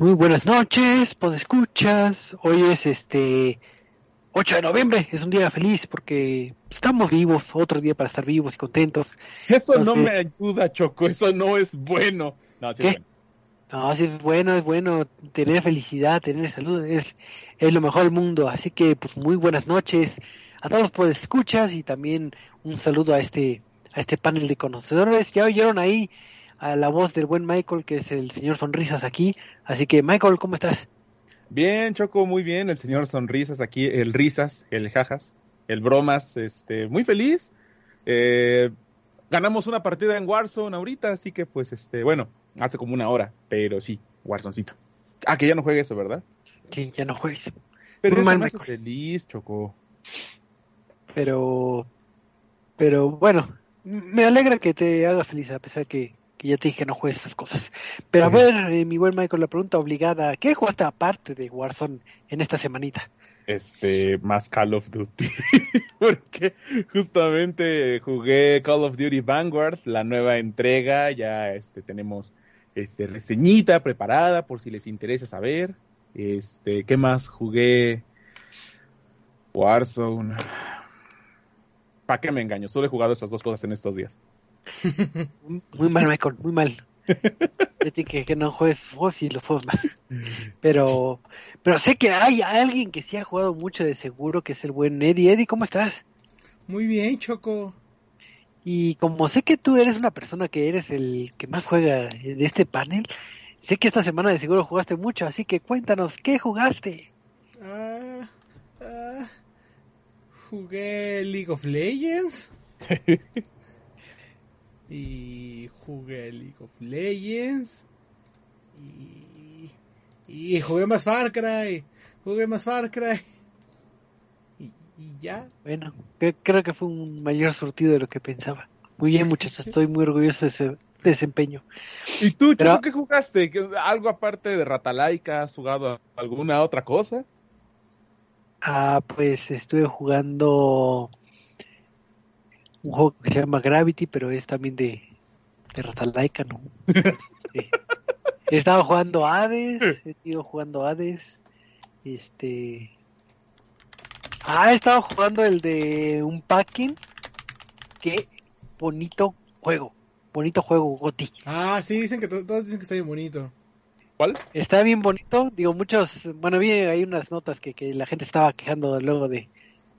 Muy buenas noches, escuchas. Hoy es este 8 de noviembre, es un día feliz porque estamos vivos, otro día para estar vivos y contentos. Eso no me ayuda, Choco, eso no es bueno. No, sí es bueno. No, sí es bueno, es bueno tener felicidad, tener salud, es, es lo mejor del mundo. Así que, pues, muy buenas noches a todos los escuchas y también un saludo a este, a este panel de conocedores. Ya oyeron ahí a la voz del buen Michael, que es el señor Sonrisas aquí. Así que, Michael, ¿cómo estás? Bien, Choco, muy bien. El señor Sonrisas aquí, el Risas, el Jajas, el Bromas, este, muy feliz. Eh, ganamos una partida en Warzone ahorita, así que, pues, este, bueno, hace como una hora, pero sí, Warzoncito. Ah, que ya no juegue eso, ¿verdad? Sí, ya no juegues. Pero muy mal, feliz, Choco. Pero, pero bueno, me alegra que te haga feliz, a pesar que que ya te dije que no juegues esas cosas. Pero a ver, eh, mi buen Michael, la pregunta obligada, ¿qué jugaste aparte de Warzone en esta semanita? Este, más Call of Duty. Porque justamente jugué Call of Duty Vanguard, la nueva entrega, ya este tenemos este reseñita preparada por si les interesa saber. Este, ¿qué más jugué? Warzone. ¿Para qué me engaño? Solo he jugado esas dos cosas en estos días. Muy mal, Michael, muy mal. que, que no juegues juegos y los juegos más. Pero, pero sé que hay alguien que sí ha jugado mucho de seguro, que es el buen Eddie. Eddie, ¿cómo estás? Muy bien, Choco. Y como sé que tú eres una persona que eres el que más juega de este panel, sé que esta semana de seguro jugaste mucho, así que cuéntanos, ¿qué jugaste? Ah, ah, jugué League of Legends. y jugué League of Legends y, y jugué más Far Cry, jugué más Far Cry y, ya. Bueno, creo que fue un mayor surtido de lo que pensaba. Muy bien muchachos, estoy muy orgulloso de ese desempeño. ¿Y tú, Pero, qué jugaste? ¿Algo aparte de Ratalaika? ¿Has jugado alguna otra cosa? Ah, pues estuve jugando un juego que se llama Gravity, pero es también de, de ¿no? He estado jugando Hades, he ido jugando Hades, este... Ah, he estado jugando el de un packing, qué bonito juego, bonito juego, Goti. Ah, sí, dicen que todos dicen que está bien bonito. ¿Cuál? Está bien bonito, digo, muchos, bueno, vi hay unas notas que, que la gente estaba quejando luego de,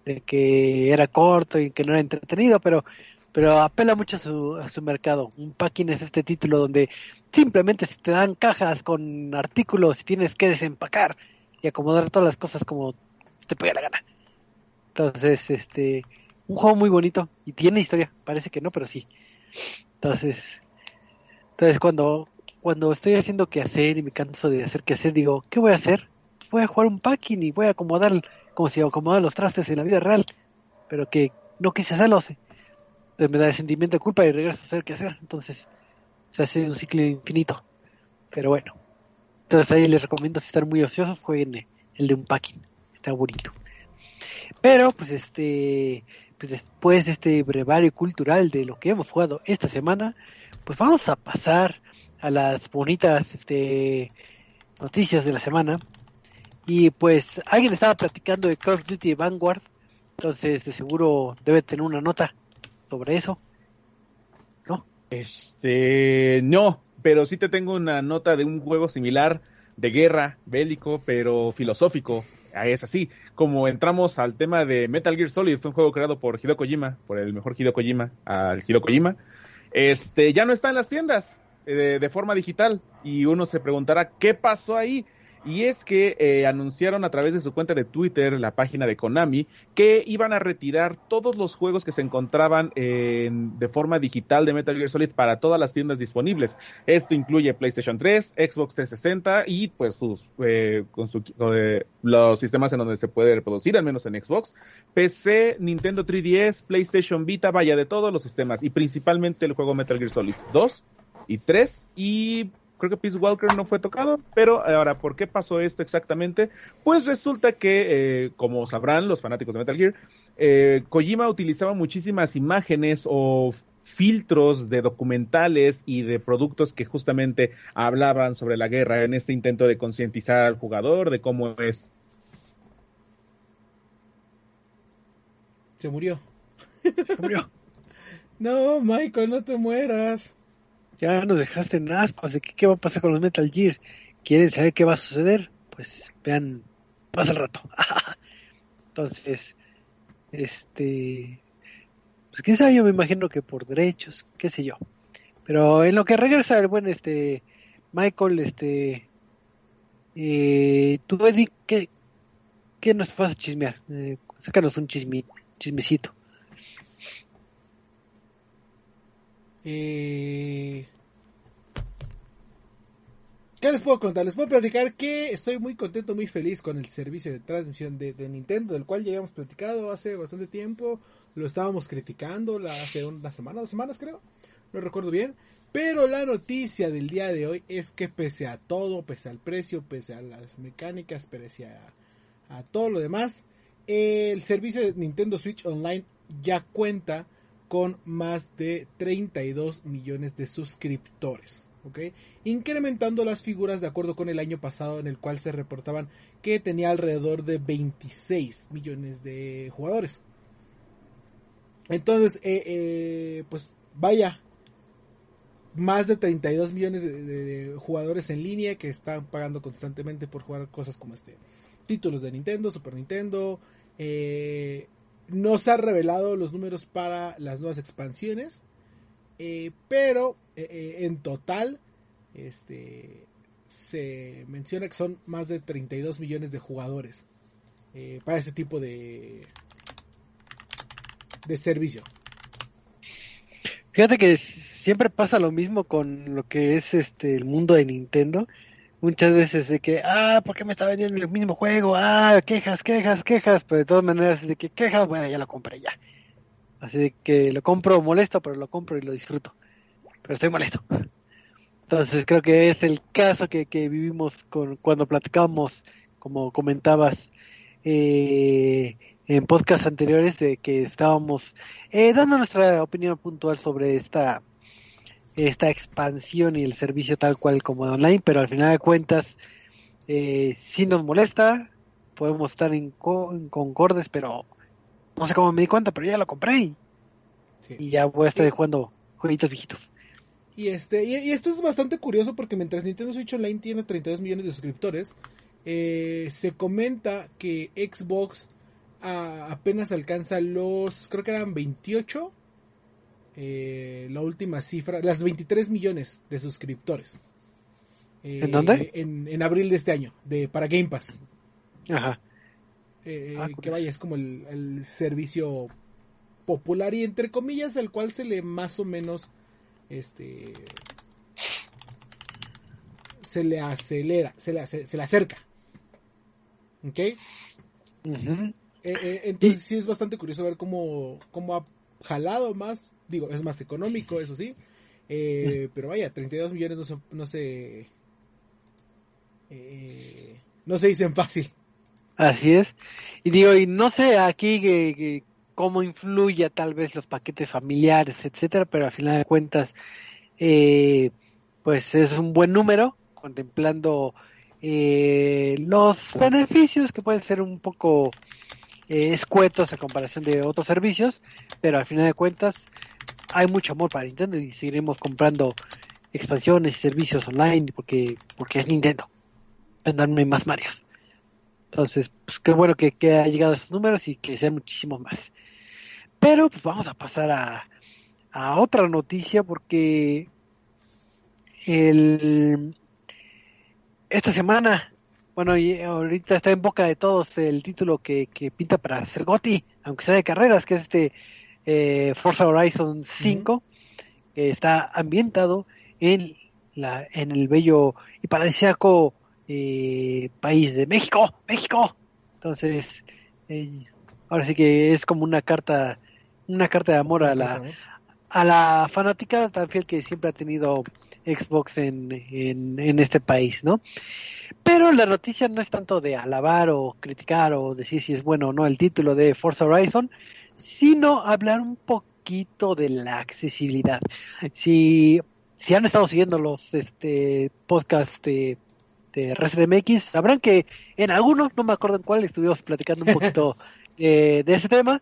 de que era corto y que no era entretenido, pero pero apela mucho a su, a su mercado. Un packing es este título donde simplemente se te dan cajas con artículos y tienes que desempacar y acomodar todas las cosas como te pueda la gana. Entonces, este, un juego muy bonito y tiene historia, parece que no, pero sí. Entonces, entonces cuando cuando estoy haciendo que hacer y me canso de hacer que hacer, digo, ¿qué voy a hacer? Voy a jugar un packing y voy a acomodar como si acomodara los trastes en la vida real, pero que no quise hacerlo. Entonces me da el sentimiento de culpa y regreso a hacer qué hacer. Entonces se hace un ciclo infinito. Pero bueno. Entonces ahí les recomiendo si están muy ociosos, jueguen el de un packing. Está bonito. Pero pues este pues después de este brevario cultural de lo que hemos jugado esta semana, pues vamos a pasar a las bonitas este noticias de la semana y pues alguien estaba platicando de Call of Duty Vanguard, entonces de seguro debe tener una nota sobre eso. ¿No? Este, no, pero sí te tengo una nota de un juego similar de guerra, bélico, pero filosófico. Ah, es así, como entramos al tema de Metal Gear Solid, un juego creado por Hideo Kojima, por el mejor Hideo Kojima, al Hideo Kojima. Este, ya no está en las tiendas eh, de forma digital y uno se preguntará qué pasó ahí. Y es que eh, anunciaron a través de su cuenta de Twitter, la página de Konami, que iban a retirar todos los juegos que se encontraban de forma digital de Metal Gear Solid para todas las tiendas disponibles. Esto incluye PlayStation 3, Xbox 360 y pues sus, eh, eh, los sistemas en donde se puede reproducir, al menos en Xbox, PC, Nintendo 3DS, PlayStation Vita, vaya de todos los sistemas y principalmente el juego Metal Gear Solid 2 y 3 y creo que Peace Walker no fue tocado, pero ahora, ¿por qué pasó esto exactamente? Pues resulta que, eh, como sabrán los fanáticos de Metal Gear, eh, Kojima utilizaba muchísimas imágenes o filtros de documentales y de productos que justamente hablaban sobre la guerra en este intento de concientizar al jugador de cómo es. Se murió. Se murió. no, Michael, no te mueras. Ya nos dejaste en asco, así que ¿qué va a pasar con los Metal Gears? ¿Quieren saber qué va a suceder? Pues vean, pasa el rato. Entonces, este, pues quién sabe, yo me imagino que por derechos, qué sé yo. Pero en lo que regresa el buen este Michael, este, eh, tú Eddie, ¿qué, ¿qué nos vas a chismear? Eh, sácanos un chisme, chismecito. Eh... ¿Qué les puedo contar? Les puedo platicar que estoy muy contento, muy feliz con el servicio de transmisión de, Nintendo, del cual ya habíamos platicado hace bastante tiempo. Lo estábamos criticando hace una semana, dos semanas creo. No recuerdo bien. Pero la noticia del día de hoy es que pese a todo, pese al precio, pese a las mecánicas, pese a todo lo demás, el servicio de Nintendo Switch Online ya cuenta con más de 32 millones de suscriptores. ¿ok? Incrementando las figuras de acuerdo con el año pasado en el cual se reportaban que tenía alrededor de 26 millones de jugadores. Entonces, eh, eh, pues vaya, más de 32 millones de, de, jugadores en línea que están pagando constantemente por jugar cosas como este. Títulos de Nintendo, Super Nintendo, eh, no se han revelado los números para las nuevas expansiones, eh, pero eh, eh, en total este, se menciona que son más de 32 millones de jugadores eh, para este tipo de, de servicio. Fíjate que siempre pasa lo mismo con lo que es este el mundo de Nintendo muchas veces de que, ah, ¿por qué me está vendiendo el mismo juego? Ah, quejas, quejas, quejas, pero de todas maneras de que quejas, bueno, ya lo compré ya. Así de que lo compro molesto, pero lo compro y lo disfruto. Pero estoy molesto. Entonces creo que es el caso que, que vivimos con, cuando platicamos, como comentabas, eh, en podcasts anteriores, de que estábamos eh, dando nuestra opinión puntual sobre esta esta expansión y el servicio tal cual como de online, pero al final de cuentas eh, sí nos molesta, podemos estar en, co en, concordes, pero no sé cómo me di cuenta, pero ya lo compré y, sí. y ya voy a estar sí. jugando jueguitos viejitos. Y este y, y, esto es bastante curioso porque mientras Nintendo Switch Online tiene 32 millones de suscriptores, eh, se comenta que Xbox a, apenas alcanza los, creo que eran 28 eh, la última cifra, las 23 millones de suscriptores. Eh, ¿En dónde? En, en, abril de este año, de para Game Pass. Ajá. Eh, ah, que vaya, es como el, el, servicio popular y entre comillas al cual se le más o menos este se le acelera, se le, se, se le acerca. ¿Ok? Uh -huh. entonces sí es bastante curioso ver cómo, cómo ha jalado más digo, es más económico, eso sí. Eh, pero vaya, 32 millones no se, no se, eh, no se dicen fácil. Así es. Y digo, y no sé aquí que, que cómo influya tal vez los paquetes familiares, etcétera, pero al final de cuentas, eh, pues es un buen número, contemplando eh, los beneficios que pueden ser un poco eh, escuetos a comparación de otros servicios, pero al final de cuentas hay mucho amor para Nintendo y seguiremos comprando expansiones y servicios online porque porque es Nintendo. Vendarme más Marios. Entonces, pues qué bueno que, que ha llegado esos números y que sean muchísimos más. Pero pues vamos a pasar a, a otra noticia porque el esta semana, bueno, y ahorita está en boca de todos el título que, que pinta para ser Goti, aunque sea de carreras, que es este eh, Forza Horizon 5, uh -huh. que está ambientado en la en el bello y paradisíaco eh, país de México, México. Entonces, eh, ahora sí que es como una carta una carta de amor a la a la fanática tan fiel que siempre ha tenido Xbox en, en, en este país, ¿no? Pero la noticia no es tanto de alabar o criticar o decir si es bueno o no el título de Forza Horizon, sino hablar un poquito de la accesibilidad. Si, si han estado siguiendo los este, podcasts de, de sabrán que en algunos, no me acuerdo en cuál, estuvimos platicando un poquito de ese tema,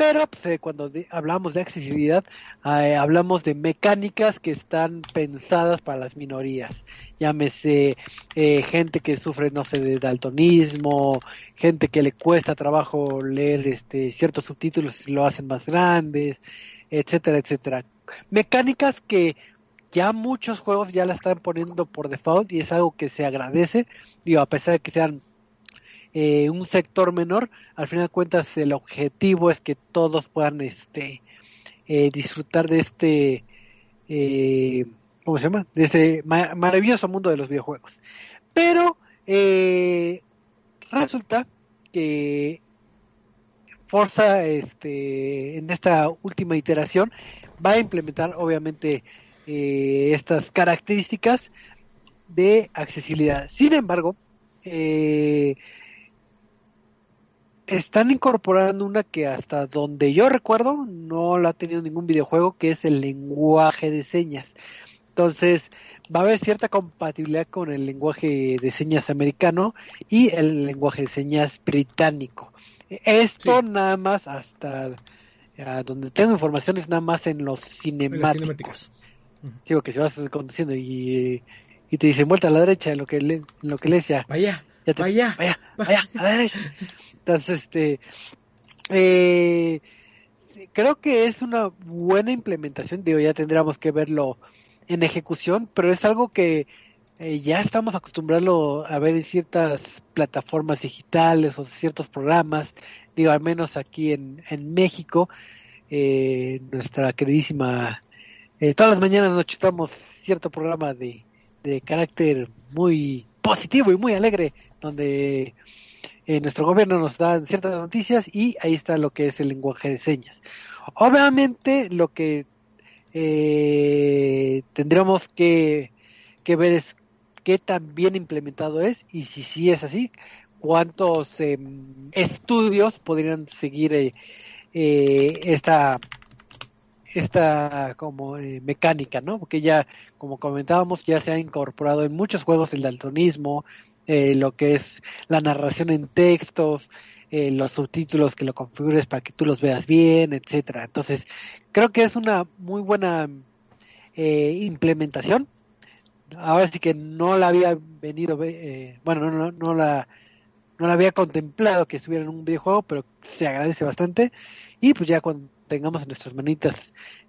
pero pues, eh, cuando hablamos de accesibilidad, eh, hablamos de mecánicas que están pensadas para las minorías. Llámese eh, gente que sufre, no sé, de daltonismo, gente que le cuesta trabajo leer este, ciertos subtítulos y lo hacen más grandes, etcétera, etcétera. Mecánicas que ya muchos juegos ya la están poniendo por default y es algo que se agradece, digo, a pesar de que sean eh, un sector menor, al final de cuentas el objetivo es que todos puedan este eh, disfrutar de este eh, ¿cómo se llama? de ese maravilloso mundo de los videojuegos. Pero eh, resulta que Forza este en esta última iteración va a implementar obviamente estas características de accesibilidad. Sin embargo, eh, están incorporando una que hasta donde yo recuerdo no la ha tenido ningún videojuego, que es el lenguaje de señas. Entonces, va a haber cierta compatibilidad con el lenguaje de señas americano y el lenguaje de señas británico. Esto nada más hasta donde tengo información es nada más en los cinemáticos. Digo que si vas conduciendo y, y te dicen vuelta a la derecha en lo que le, lo que lees ya. Vaya, vaya, vaya, vaya, a la derecha. Este, eh, creo que es una buena implementación. Digo, ya tendríamos que verlo en ejecución, pero es algo que eh, ya estamos acostumbrados a ver en ciertas plataformas digitales o ciertos programas. Digo, al menos aquí en, en México, eh, nuestra queridísima, eh, todas las mañanas nos chutamos cierto programa de, de carácter muy positivo y muy alegre, donde eh, nuestro gobierno nos da ciertas noticias y ahí está lo que es el lenguaje de señas. Obviamente lo que eh, tendríamos que, ver es qué tan bien implementado es y si sí es así, cuántos em, estudios podrían seguir eh, esta esta como mecánica, ¿no? Porque ya, como comentábamos, ya se ha incorporado en muchos juegos el daltonismo, eh, lo que es la narración en textos, eh, los subtítulos que lo configures para que tú los veas bien, etcétera. Entonces, creo que es una muy buena eh, implementación. Ahora sí que no la había venido, bueno, no, no, la no la había contemplado que estuviera en un videojuego, pero se agradece bastante. Y pues ya cuando tengamos en nuestras manitas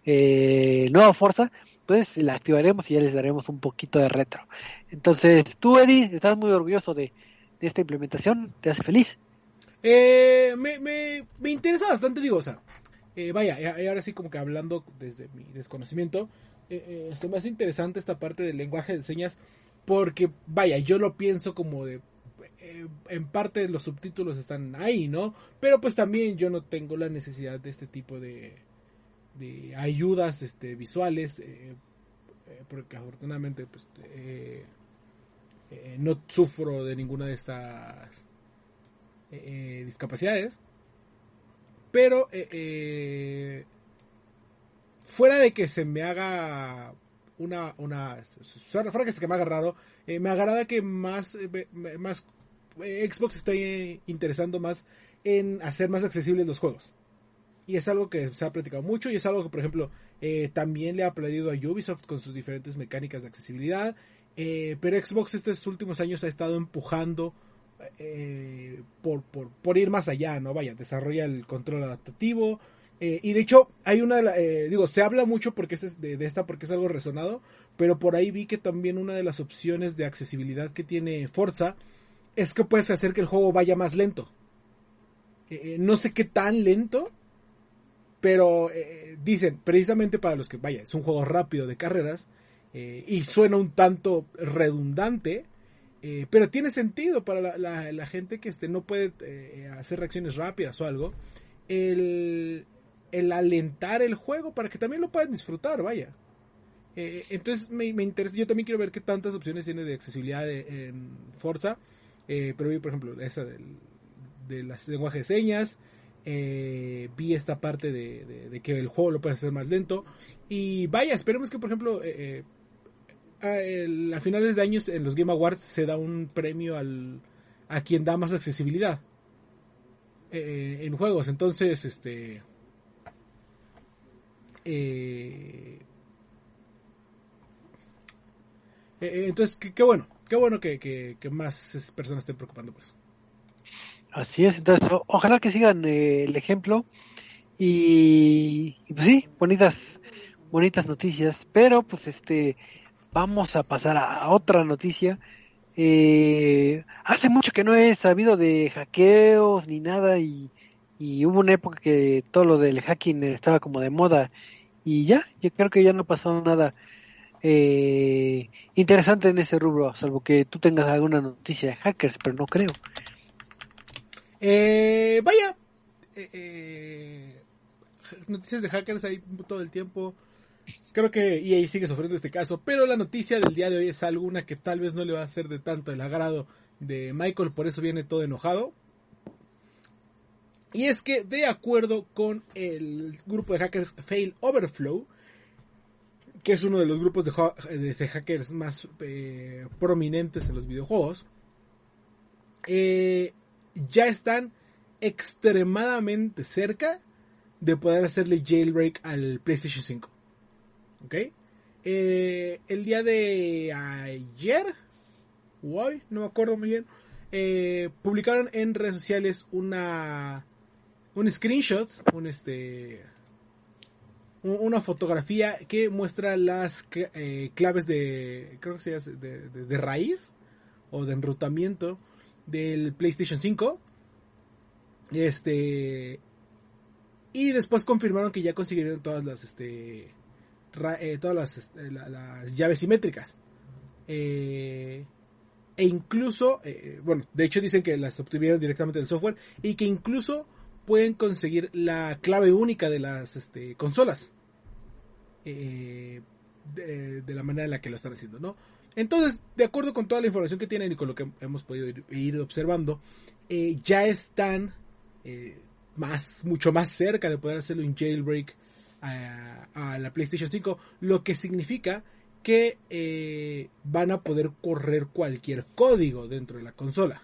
eh, nueva fuerza, pues la activaremos y ya les daremos un poquito de retro. Entonces, tú, Eddie, estás muy orgulloso de, esta implementación, ¿te hace feliz? Eh, me, me, interesa bastante, digo, o sea, eh, vaya, y ahora sí como que hablando desde mi desconocimiento, eh, eh, se me hace interesante esta parte del lenguaje de señas porque, vaya, yo lo pienso como de, eh, en parte los subtítulos están ahí, ¿no? Pero pues también yo no tengo la necesidad de este tipo de, de ayudas este, visuales, eh, eh, porque afortunadamente pues, eh, no sufro de ninguna de estas discapacidades. Pero fuera de que se me haga una, una fuera que se me haga raro, me agrada que más, más Xbox esté interesando más en hacer más accesibles los juegos y es algo que se ha platicado mucho y es algo que, por ejemplo, eh, también le ha aplaudido a Ubisoft con sus diferentes mecánicas de accesibilidad. Eh, pero Xbox estos últimos años ha estado empujando eh, por, por, ir más allá, ¿no? Vaya, desarrolla el control adaptativo. y de hecho, hay una, digo, se habla mucho porque es de, esta porque es algo resonado, pero por ahí vi que también una de las opciones de accesibilidad que tiene Forza es que puedes hacer que el juego vaya más lento. no sé qué tan lento, pero eh, dicen, precisamente para los que, vaya, es un juego rápido de carreras eh, y suena un tanto redundante, eh, pero tiene sentido para la, gente que este, no puede hacer reacciones rápidas o algo, el, alentar el juego para que también lo puedan disfrutar, vaya. entonces me, interesa, yo también quiero ver qué tantas opciones tiene de accesibilidad en Forza, pero por ejemplo, esa del, del lenguaje de señas, eh, vi esta parte de, que el juego lo puede hacer más lento. Y vaya, esperemos que, por ejemplo, eh, eh, a, finales de años en los Game Awards se da un premio al, a quien da más accesibilidad en juegos. Entonces, este. entonces, qué bueno, qué bueno que, que más personas estén preocupando por eso. Así es, entonces ojalá que sigan eh, el ejemplo y, pues sí, bonitas, bonitas noticias, pero pues este, vamos a pasar a, otra noticia. Eh, hace mucho que no he sabido de hackeos ni nada y, hubo una época que todo lo del hacking estaba como de moda y ya, yo creo que ya no pasó nada eh, interesante en ese rubro, salvo que tú tengas alguna noticia de hackers, pero no creo. Eh, vaya, eh, eh, noticias de hackers ahí todo el tiempo. Creo que EA sigue sufriendo este caso, pero la noticia del día de hoy es alguna que tal vez no le va a ser de tanto el agrado de Michael, por eso viene todo enojado. Y es que, de acuerdo con el grupo de hackers Fail Overflow, que es uno de los grupos de, hackers más eh, prominentes en los videojuegos, eh, ya están extremadamente cerca de poder hacerle jailbreak al PlayStation 5. ¿Ok? Eh, el día de ayer, hoy, no me acuerdo muy bien, eh, publicaron en redes sociales una un screenshot, un este una fotografía que muestra las eh, claves de creo que de raíz o de enrutamiento del PlayStation 5. Este. Y después confirmaron que ya consiguieron todas las este. Eh, todas las, este, las, llaves simétricas. Eh, e incluso, eh, bueno, de hecho dicen que las obtuvieron directamente del software y que incluso pueden conseguir la clave única de las este, consolas. de, de, la manera en la que lo están haciendo, ¿no? Entonces, de acuerdo con toda la información que tienen y con lo que hemos podido ir, observando, eh, ya están eh, más, mucho más cerca de poder hacerlo en jailbreak a, la PlayStation 5, lo que significa que eh, van a poder correr cualquier código dentro de la consola.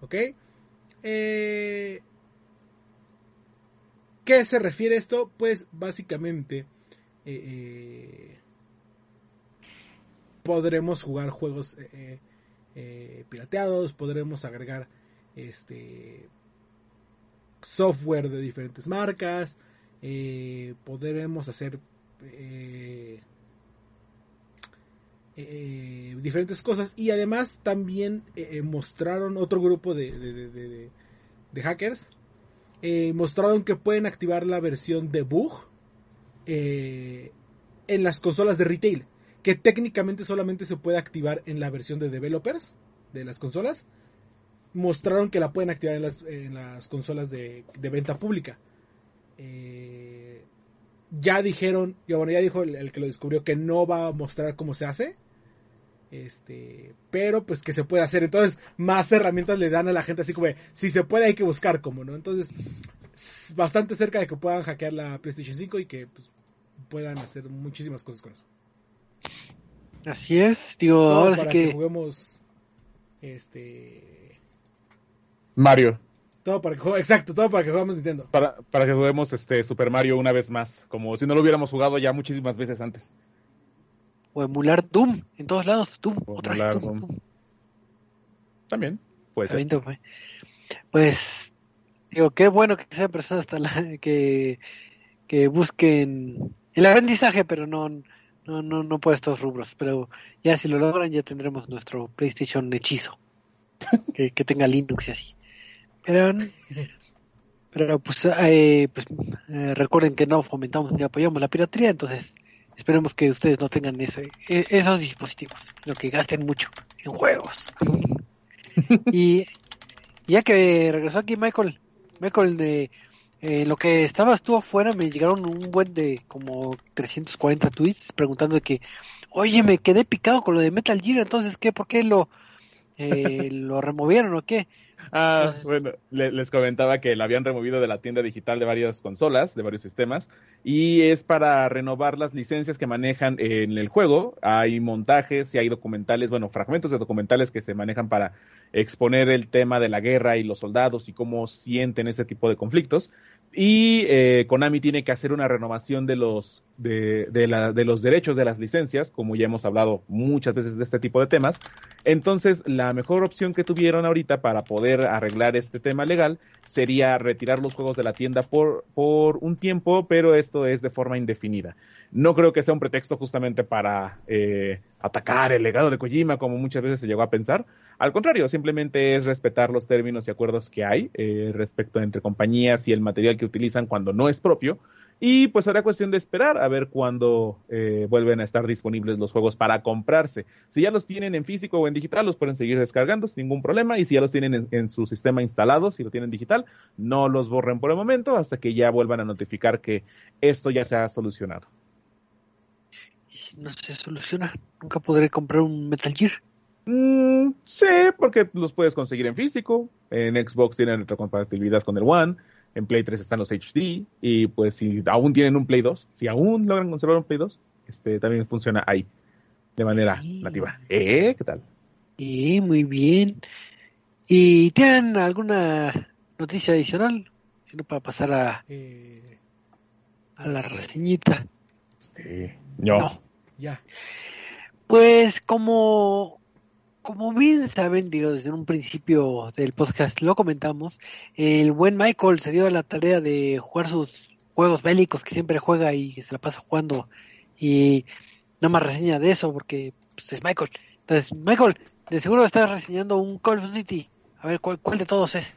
¿Ok? ¿Qué se refiere esto? Pues básicamente podremos jugar juegos eh, eh, pirateados, podremos agregar este software de diferentes marcas, eh, podremos hacer diferentes cosas. Y además también mostraron otro grupo de, de hackers mostraron que pueden activar la versión de bug en las consolas de retail que técnicamente solamente se puede activar en la versión de developers de las consolas. Mostraron que la pueden activar en las, consolas de, venta pública. Eh, ya dijeron, ya, bueno, ya dijo el, que lo descubrió que no va a mostrar cómo se hace. Este, pero pues que se puede hacer. Entonces, más herramientas le dan a la gente así como, si se puede hay que buscar cómo, ¿no? Entonces, bastante cerca de que puedan hackear la PlayStation 5 y que pues, puedan hacer muchísimas cosas con eso. Así es, digo, ahora sí que... juguemos este Mario. Todo para que exacto, todo para que juguemos Nintendo. Para, para que juguemos este Super Mario una vez más, como si no lo hubiéramos jugado ya muchísimas veces antes. O emular Doom, en todos lados, Doom, otra vez Doom, También, puede ser. Pues, digo, qué bueno que sean personas hasta la, que, que busquen el aprendizaje, pero no, no, no, no por estos rubros, pero ya si lo logran ya tendremos nuestro PlayStation hechizo, que, tenga Linux y así. Pero, pero pues, eh, pues eh, recuerden que no fomentamos ni apoyamos la piratería, entonces esperemos que ustedes no tengan eso, e, esos dispositivos, sino que gasten mucho en juegos. y ya que regresó aquí Michael, Michael de eh, lo que estabas tú afuera me llegaron un buen de como 340 tweets preguntando de que, oye, me quedé picado con lo de Metal Gear, entonces, ¿qué? ¿Por qué lo, eh, lo removieron o qué? Ah, bueno, les comentaba que la habían removido de la tienda digital de varias consolas, de varios sistemas, y es para renovar las licencias que manejan en el juego. Hay montajes y hay documentales, bueno, fragmentos de documentales que se manejan para exponer el tema de la guerra y los soldados y cómo sienten ese tipo de conflictos. Y eh, Konami tiene que hacer una renovación de los, de, la, de los derechos de las licencias, como ya hemos hablado muchas veces de este tipo de temas. Entonces, la mejor opción que tuvieron ahorita para poder arreglar este tema legal sería retirar los juegos de la tienda por, por un tiempo, pero esto es de forma indefinida. No creo que sea un pretexto justamente para eh, atacar el legado de Kojima, como muchas veces se llegó a pensar. Al contrario, simplemente es respetar los términos y acuerdos que hay eh, respecto entre compañías y el material que utilizan cuando no es propio. Y pues será cuestión de esperar a ver cuándo eh, vuelven a estar disponibles los juegos para comprarse. Si ya los tienen en físico o en digital, los pueden seguir descargando sin ningún problema. Y si ya los tienen en, en su sistema instalado, si lo tienen digital, no los borren por el momento hasta que ya vuelvan a notificar que esto ya se ha solucionado. No se soluciona. Nunca podré comprar un Metal Gear. Mm, sí, porque los puedes conseguir en físico. En Xbox tienen retrocompatibilidad con el One. En Play 3 están los HD. Y pues si aún tienen un Play 2, si aún logran conservar un Play 2, este también funciona ahí. De manera nativa. ¿Eh? ¿Qué tal? Eh, muy bien. ¿Y tienen alguna noticia adicional? Si no, para pasar a, eh, a la reseñita. Sí. No. Ya. Pues como como bien saben, digo, desde un principio del podcast lo comentamos, el buen Michael se dio a la tarea de jugar sus juegos bélicos que siempre juega y se la pasa jugando y no más reseña de eso porque pues, es Michael. Entonces, Michael, de seguro estás reseñando un Call of Duty. A ver, ¿cuál, cuál de todos es?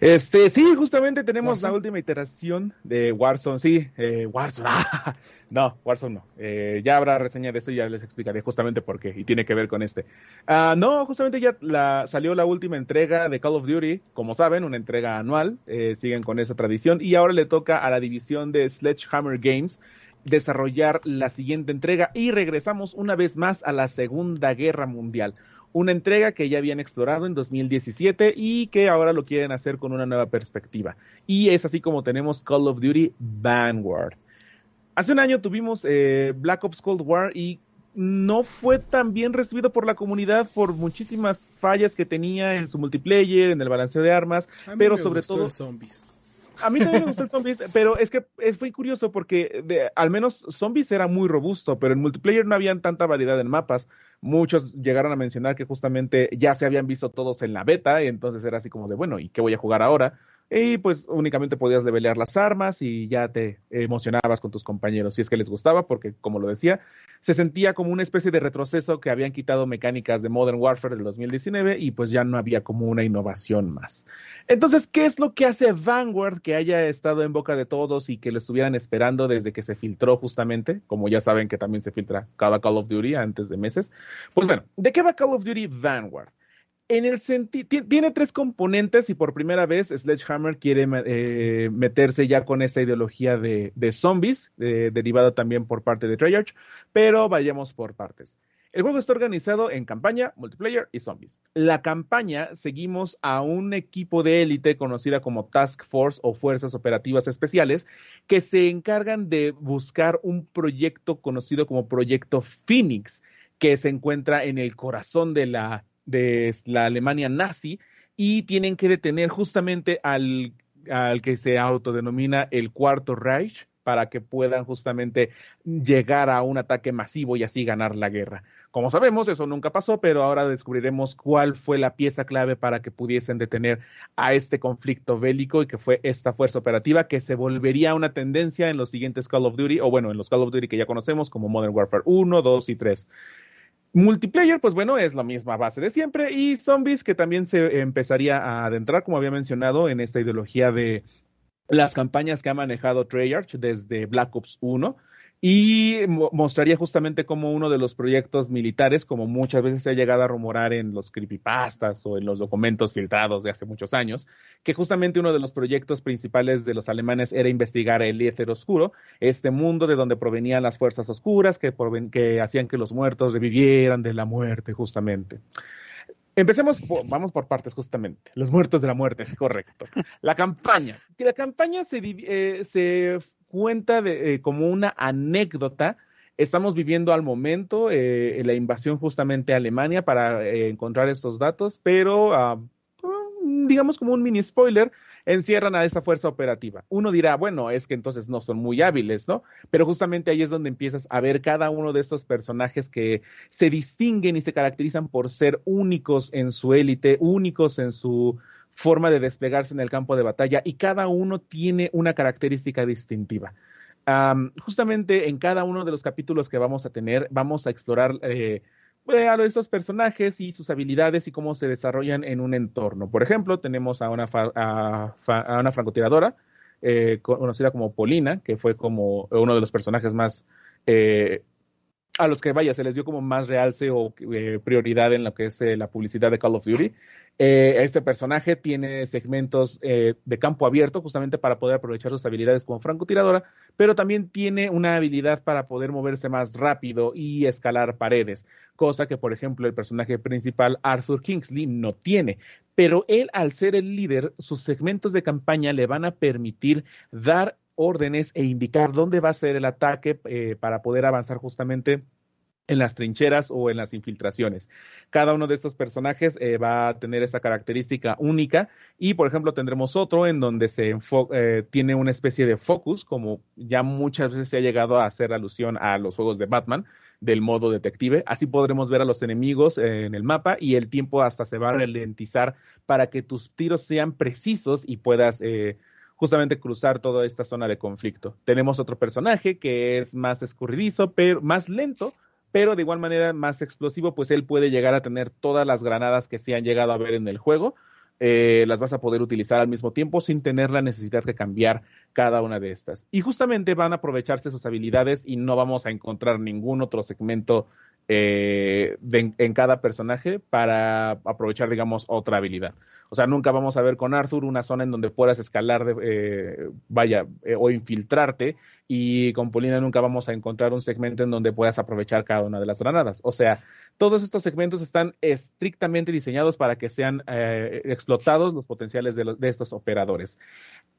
Este, sí, justamente tenemos la última iteración de Warzone, sí, eh, Warzone, no, Warzone no, eh, ya habrá reseña de esto y ya les explicaré justamente por qué, y tiene que ver con este. Ah, no, justamente ya la, salió la última entrega de Call of Duty, como saben, una entrega anual, eh, siguen con esa tradición, y ahora le toca a la división de Sledgehammer Games desarrollar la siguiente entrega, y regresamos una vez más a la Segunda Guerra Mundial una entrega que ya habían explorado en 2017 y que ahora lo quieren hacer con una nueva perspectiva. Y es así como tenemos Call of Duty Vanguard. Hace un año tuvimos eh, Black Ops Cold War y no fue tan bien recibido por la comunidad por muchísimas fallas que tenía en su multiplayer, en el balanceo de armas, pero sobre todo... Zombies. A mí también me gustó el Zombies, pero es que es, fue curioso porque de, al menos Zombies era muy robusto, pero en multiplayer no había tanta variedad en mapas. Muchos llegaron a mencionar que justamente ya se habían visto todos en la beta, y entonces era así como de, bueno, ¿y qué voy a jugar ahora? Y pues únicamente podías levelear las armas y ya te emocionabas con tus compañeros si es que les gustaba, porque como lo decía, se sentía como una especie de retroceso que habían quitado mecánicas de Modern Warfare del 2019 y pues ya no había como una innovación más. Entonces, ¿qué es lo que hace Vanguard que haya estado en boca de todos y que lo estuvieran esperando desde que se filtró justamente? Como ya saben que también se filtra cada Call of Duty antes de meses. Pues bueno, ¿de qué va Call of Duty Vanguard? En el tiene tres componentes y por primera vez Sledgehammer quiere eh, meterse ya con esa ideología de, zombies, derivada también por parte de Treyarch, pero vayamos por partes. El juego está organizado en campaña, multiplayer y zombies. La campaña seguimos a un equipo de élite conocida como Task Force o Fuerzas Operativas Especiales que se encargan de buscar un proyecto conocido como Proyecto Phoenix que se encuentra en el corazón de la de la Alemania nazi y tienen que detener justamente al, al que se autodenomina el Cuarto Reich para que puedan justamente llegar a un ataque masivo y así ganar la guerra. Como sabemos, eso nunca pasó, pero ahora descubriremos cuál fue la pieza clave para que pudiesen detener a este conflicto bélico y que fue esta fuerza operativa que se volvería una tendencia en los siguientes Call of Duty, o bueno, en los Call of Duty que ya conocemos como Modern Warfare 1, 2 y 3. Multiplayer, pues bueno, es la misma base de siempre. Y zombies, que también se empezaría a adentrar, como había mencionado, en esta ideología de las campañas que ha manejado Treyarch desde Black Ops 1 y mostraría justamente como uno de los proyectos militares, como muchas veces se ha llegado a rumorar en los creepypastas o en los documentos filtrados de hace muchos años, que justamente uno de los proyectos principales de los alemanes era investigar el éter oscuro, este mundo de donde provenían las fuerzas oscuras que, que hacían que los muertos revivieran de la muerte justamente. Empecemos, vamos por partes justamente. Los muertos de la muerte, es correcto. La campaña. Que la campaña se, eh, se cuenta de, eh, como una anécdota. Estamos viviendo al momento eh, la invasión justamente a Alemania para encontrar estos datos, pero ah, digamos como un mini spoiler, encierran a esta fuerza operativa. Uno dirá, bueno, es que entonces no son muy hábiles, ¿no? Pero justamente ahí es donde empiezas a ver cada uno de estos personajes que se distinguen y se caracterizan por ser únicos en su élite, únicos en su forma de desplegarse en el campo de batalla y cada uno tiene una característica distintiva. justamente en cada uno de los capítulos que vamos a tener, vamos a explorar eh, a estos personajes y sus habilidades y cómo se desarrollan en un entorno. Por ejemplo, tenemos a una, a, una francotiradora eh, conocida como Polina, que fue como uno de los personajes más eh, a los que vaya, se les dio como más realce o eh, prioridad en lo que es la publicidad de Call of Duty. Eh, este personaje tiene segmentos eh, de campo abierto justamente para poder aprovechar sus habilidades como francotiradora, pero también tiene una habilidad para poder moverse más rápido y escalar paredes, cosa que por ejemplo el personaje principal Arthur Kingsley no tiene. Pero él al ser el líder, sus segmentos de campaña le van a permitir dar órdenes e indicar dónde va a ser el ataque eh, para poder avanzar justamente en las trincheras o en las infiltraciones. Cada uno de estos personajes eh, va a tener esa característica única y, por ejemplo, tendremos otro en donde se eh, tiene una especie de focus, como ya muchas veces se ha llegado a hacer alusión a los juegos de Batman del modo detective. Así podremos ver a los enemigos en el mapa y el tiempo hasta se va a ralentizar para que tus tiros sean precisos y puedas eh, justamente cruzar toda esta zona de conflicto. Tenemos otro personaje que es más escurridizo, pero más lento, pero de igual manera más explosivo, pues él puede llegar a tener todas las granadas que se han llegado a ver en el juego. Eh, las vas a poder utilizar al mismo tiempo sin tener la necesidad de cambiar cada una de estas. Y justamente van a aprovecharse sus habilidades y no vamos a encontrar ningún otro segmento eh, en cada personaje para aprovechar, digamos, otra habilidad. O sea, nunca vamos a ver con Arthur una zona en donde puedas escalar, eh, vaya, eh, o infiltrarte, y con Polina nunca vamos a encontrar un segmento en donde puedas aprovechar cada una de las granadas. O sea, todos estos segmentos están estrictamente diseñados para que sean explotados los potenciales de, de estos operadores.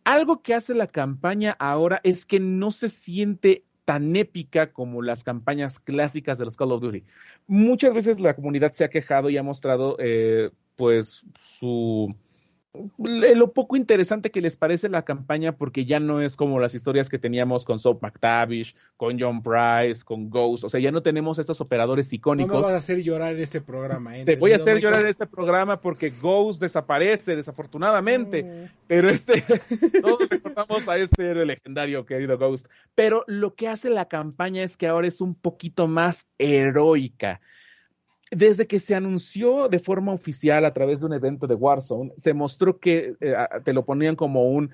Algo que hace la campaña ahora es que no se siente tan épica como las campañas clásicas de los Call of Duty. Muchas veces la comunidad se ha quejado y ha mostrado eh, pues su lo poco interesante que les parece la campaña porque ya no es como las historias que teníamos con Soap McTavish, con John Price, con Ghost, o sea, ya no tenemos estos operadores icónicos. No me vas a hacer llorar en este programa. ¿eh? Te voy a hacer llorar en este programa porque Ghost desaparece desafortunadamente, pero este, todos recordamos a este héroe legendario querido Ghost, pero lo que hace la campaña es que ahora es un poquito más heroica desde que se anunció de forma oficial a través de un evento de Warzone, se mostró que eh, te lo ponían como un,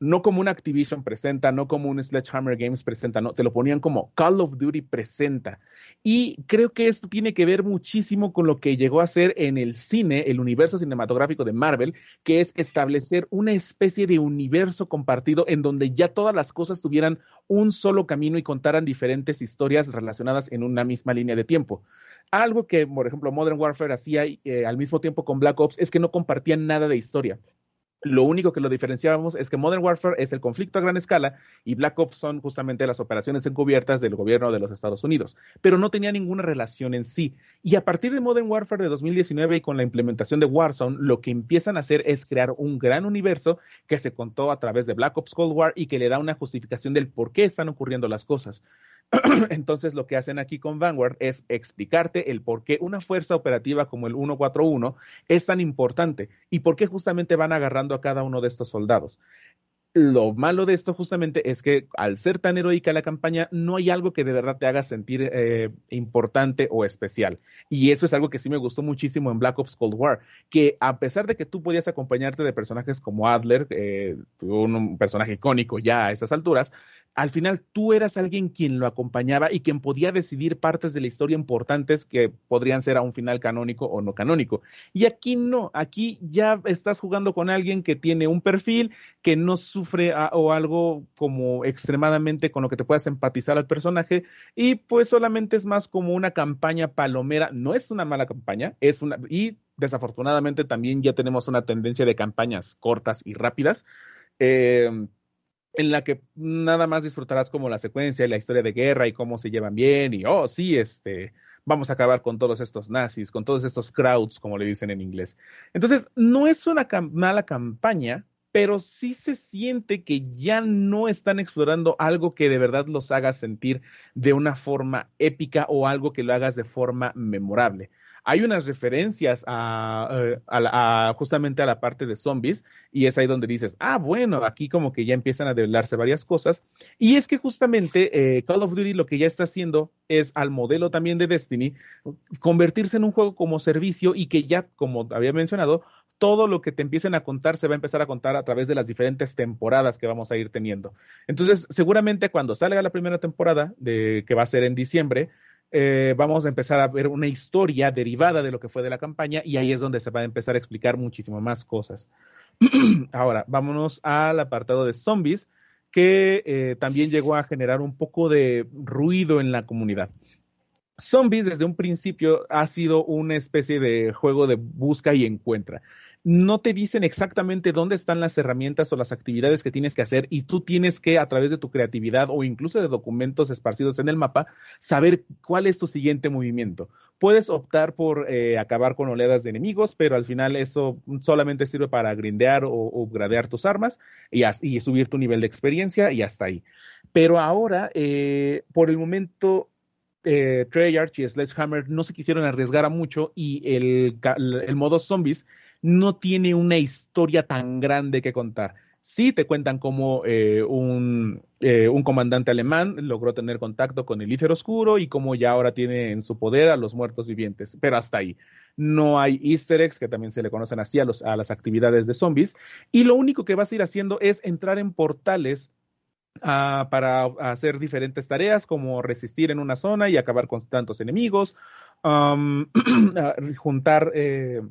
no como un Activision presenta, no como un Sledgehammer Games presenta, no, te lo ponían como Call of Duty presenta. Y creo que esto tiene que ver muchísimo con lo que llegó a ser en el cine, el universo cinematográfico de Marvel, que es establecer una especie de universo compartido en donde ya todas las cosas tuvieran un solo camino y contaran diferentes historias relacionadas en una misma línea de tiempo. Algo que, por ejemplo, Modern Warfare hacía eh, al mismo tiempo con Black Ops es que no compartían nada de historia. Lo único que lo diferenciábamos es que Modern Warfare es el conflicto a gran escala y Black Ops son justamente las operaciones encubiertas del gobierno de los Estados Unidos, pero no tenía ninguna relación en sí. Y a partir de Modern Warfare de 2019 y con la implementación de Warzone, lo que empiezan a hacer es crear un gran universo que se contó a través de Black Ops Cold War y que le da una justificación del por qué están ocurriendo las cosas. Entonces lo que hacen aquí con Vanguard es explicarte el por qué una fuerza operativa como el 141 es tan importante y por qué justamente van agarrando a cada uno de estos soldados. Lo malo de esto justamente es que al ser tan heroica la campaña, no hay algo que de verdad te haga sentir eh, importante o especial. Y eso es algo que sí me gustó muchísimo en Black Ops Cold War, que a pesar de que tú podías acompañarte de personajes como Adler, eh, un personaje icónico ya a esas alturas, al final tú eras alguien quien lo acompañaba y quien podía decidir partes de la historia importantes que podrían ser a un final canónico o no canónico. Y aquí no, aquí ya estás jugando con alguien que tiene un perfil, que no sufre o algo como extremadamente con lo que te puedas empatizar al personaje y pues solamente es más como una campaña palomera. No es una mala campaña, es una... Y desafortunadamente también ya tenemos una tendencia de campañas cortas y rápidas. Eh, en la que nada más disfrutarás como la secuencia y la historia de guerra y cómo se llevan bien y, oh, sí, este, vamos a acabar con todos estos nazis, con todos estos crowds, como le dicen en inglés. Entonces, no es una mala campaña, pero sí se siente que ya no están explorando algo que de verdad los haga sentir de una forma épica o algo que lo hagas de forma memorable hay unas referencias eh, a, justamente a la parte de zombies y es ahí donde dices, ah, bueno, aquí como que ya empiezan a develarse varias cosas. Y es que justamente eh, Call of Duty lo que ya está haciendo es al modelo también de Destiny, convertirse en un juego como servicio y que ya, como había mencionado, todo lo que te empiecen a contar se va a empezar a contar a través de las diferentes temporadas que vamos a ir teniendo. Entonces, seguramente cuando salga la primera temporada, de, que va a ser en diciembre, eh, vamos a empezar a ver una historia derivada de lo que fue de la campaña y ahí es donde se va a empezar a explicar muchísimo más cosas. Ahora, vámonos al apartado de zombies, que eh, también llegó a generar un poco de ruido en la comunidad. Zombies desde un principio ha sido una especie de juego de busca y encuentra no te dicen exactamente dónde están las herramientas o las actividades que tienes que hacer y tú tienes que, a través de tu creatividad o incluso de documentos esparcidos en el mapa, saber cuál es tu siguiente movimiento. Puedes optar por eh, acabar con oleadas de enemigos, pero al final eso solamente sirve para grindear o, upgradear tus armas y, subir tu nivel de experiencia y hasta ahí. Pero ahora, eh, por el momento, eh, Treyarch y Sledgehammer no se quisieron arriesgar a mucho y el, el modo zombies no tiene una historia tan grande que contar. Sí te cuentan cómo eh, un, eh, un, comandante alemán logró tener contacto con el Ífer Oscuro y cómo ya ahora tiene en su poder a los muertos vivientes, pero hasta ahí. No hay easter eggs, que también se le conocen así a, los, las actividades de zombies, y lo único que vas a ir haciendo es entrar en portales ah, para hacer diferentes tareas, como resistir en una zona y acabar con tantos enemigos, juntar... Eh,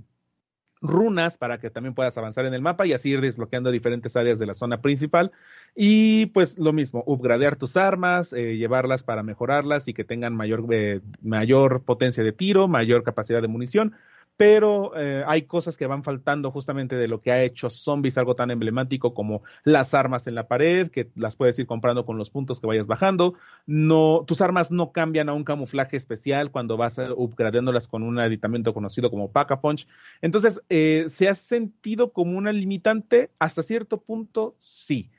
runas para que también puedas avanzar en el mapa y así ir desbloqueando diferentes áreas de la zona principal. Y pues lo mismo, upgradear tus armas, eh, llevarlas para mejorarlas y que tengan mayor, eh, mayor potencia de tiro, mayor capacidad de munición pero eh, hay cosas que van faltando justamente de lo que ha hecho Zombies, algo tan emblemático como las armas en la pared, que las puedes ir comprando con los puntos que vayas bajando. No, tus armas no cambian a un camuflaje especial cuando vas upgradeándolas con un aditamento conocido como Pack Punch. Entonces, eh, ¿se ha sentido como una limitante? Hasta cierto punto, sí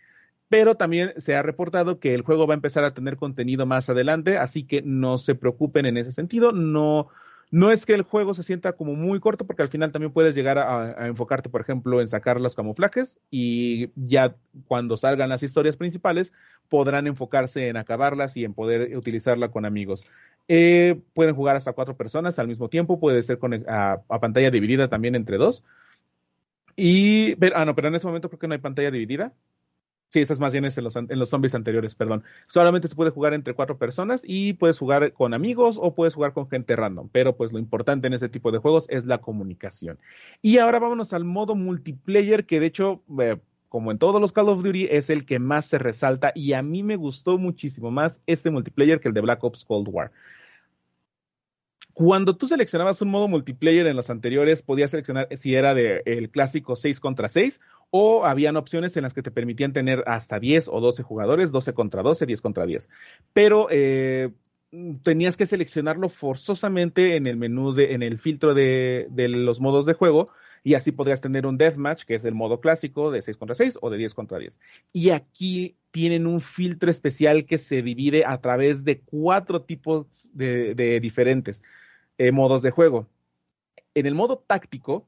pero también se ha reportado que el juego va a empezar a tener contenido más adelante, así que no se preocupen en ese sentido, no, no es que el juego se sienta como muy corto, porque al final también puedes llegar a, enfocarte, por ejemplo, en sacar los camuflajes y ya cuando salgan las historias principales podrán enfocarse en acabarlas y en poder utilizarla con amigos. Eh, pueden jugar hasta cuatro personas al mismo tiempo, puede ser con, a, pantalla dividida también entre dos. Y, ah, no, pero en ese momento creo que no hay pantalla dividida. Sí, esas más bien es en los, en los zombies anteriores, perdón. Solamente se puede jugar entre cuatro personas y puedes jugar con amigos o puedes jugar con gente random. Pero pues lo importante en ese tipo de juegos es la comunicación. Y ahora vámonos al modo multiplayer, que de hecho, eh, como en todos los Call of Duty, es el que más se resalta. Y a mí me gustó muchísimo más este multiplayer que el de Black Ops Cold War. Cuando tú seleccionabas un modo multiplayer en los anteriores, podías seleccionar si era de el clásico 6 contra 6 o habían opciones en las que te permitían tener hasta 10 o 12 jugadores, 12 contra 12, 10 contra 10. Pero eh, tenías que seleccionarlo forzosamente en el menú, de, en el filtro de, de los modos de juego y así podrías tener un deathmatch, que es el modo clásico de 6 contra 6 o de 10 contra 10. Y aquí tienen un filtro especial que se divide a través de cuatro tipos de, de diferentes. Eh, modos de juego. En el modo táctico,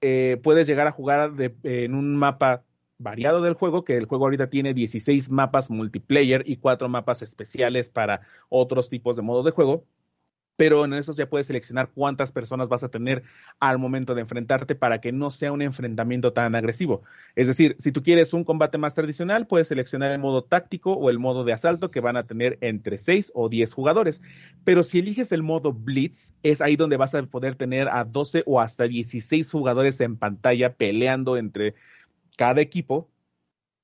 eh, puedes llegar a jugar en un mapa variado del juego, que el juego ahorita tiene 16 mapas multiplayer y 4 mapas especiales para otros tipos de modos de juego. Pero en esos ya puedes seleccionar cuántas personas vas a tener al momento de enfrentarte para que no sea un enfrentamiento tan agresivo. Es decir, si tú quieres un combate más tradicional, puedes seleccionar el modo táctico o el modo de asalto que van a tener entre 6 o 10 jugadores. Pero si eliges el modo Blitz, es ahí donde vas a poder tener a 12 o hasta 16 jugadores en pantalla peleando entre cada equipo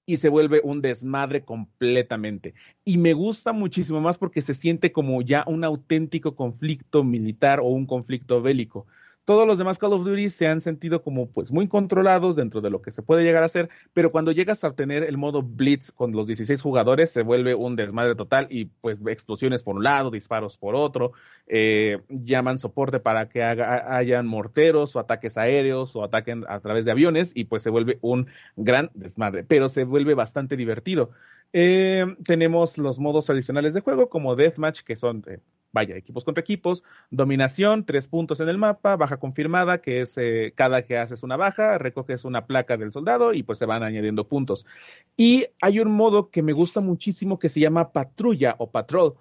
y se vuelve un desmadre completamente. Y me gusta muchísimo más porque se siente como ya un auténtico conflicto militar o un conflicto bélico todos los demás Call of Duty se han sentido como pues muy controlados dentro de lo que se puede llegar a hacer, pero cuando llegas a obtener el modo Blitz con los 16 jugadores se vuelve un desmadre total y pues explosiones por un lado, disparos por otro, eh, llaman soporte para que hayan morteros o ataques aéreos o ataquen a través de aviones y pues se vuelve un gran desmadre, pero se vuelve bastante divertido. Eh, tenemos los modos tradicionales de juego como Deathmatch, que son, eh, vaya, equipos contra equipos, dominación, tres puntos en el mapa, baja confirmada, que es eh, cada que haces una baja, recoges una placa del soldado y pues se van añadiendo puntos. Y hay un modo que me gusta muchísimo que se llama patrulla o patrol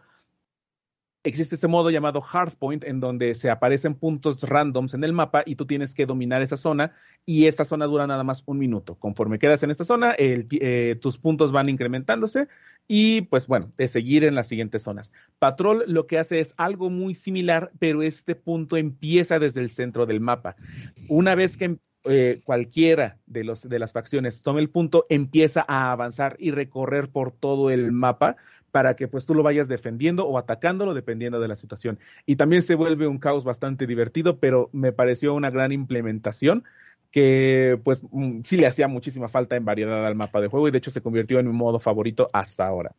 existe este modo llamado Hardpoint en donde se aparecen puntos randoms en el mapa y tú tienes que dominar esa zona y esta zona dura nada más un minuto. Conforme quedas en esta zona, eh, tus puntos van incrementándose y pues bueno, de seguir en las siguientes zonas. Patrol lo que hace es algo muy similar, pero este punto empieza desde el centro del mapa. Una vez que eh, cualquiera de, los, de las facciones tome el punto, empieza a avanzar y recorrer por todo el mapa para que pues tú lo vayas defendiendo o atacándolo dependiendo de la situación. Y también se vuelve un caos bastante divertido, pero me pareció una gran implementación que pues mm, sí le hacía muchísima falta en variedad al mapa de juego y de hecho se convirtió en mi modo favorito hasta ahora.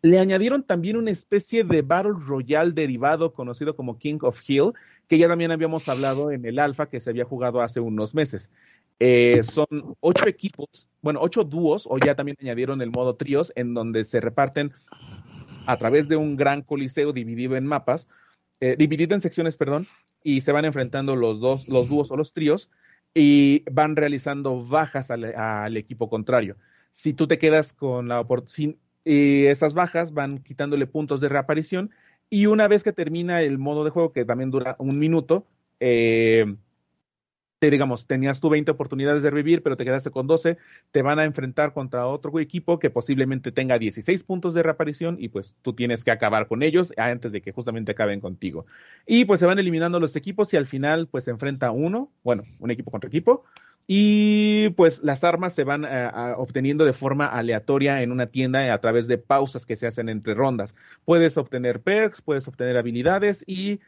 Le añadieron también una especie de Battle Royale derivado conocido como King of Hill, que ya también habíamos hablado en el alfa que se había jugado hace unos meses. Eh, son ocho equipos, bueno, ocho dúos, o ya también añadieron el modo tríos, en donde se reparten a través de un gran coliseo dividido en mapas, eh, dividido en secciones, perdón, y se van enfrentando los dos, los dúos o los tríos, y van realizando bajas al, equipo contrario. Si tú te quedas con la oportunidad, y esas bajas van quitándole puntos de reaparición, y una vez que termina el modo de juego, que también dura un minuto, eh, digamos, tenías tú 20 oportunidades de revivir, pero te quedaste con 12, te van a enfrentar contra otro equipo que posiblemente tenga 16 puntos de reaparición y pues tú tienes que acabar con ellos antes de que justamente acaben contigo. Y pues se van eliminando los equipos y al final pues se enfrenta uno, bueno, un equipo contra equipo. Y pues las armas se van eh, obteniendo de forma aleatoria en una tienda a través de pausas que se hacen entre rondas. Puedes obtener perks, puedes obtener habilidades y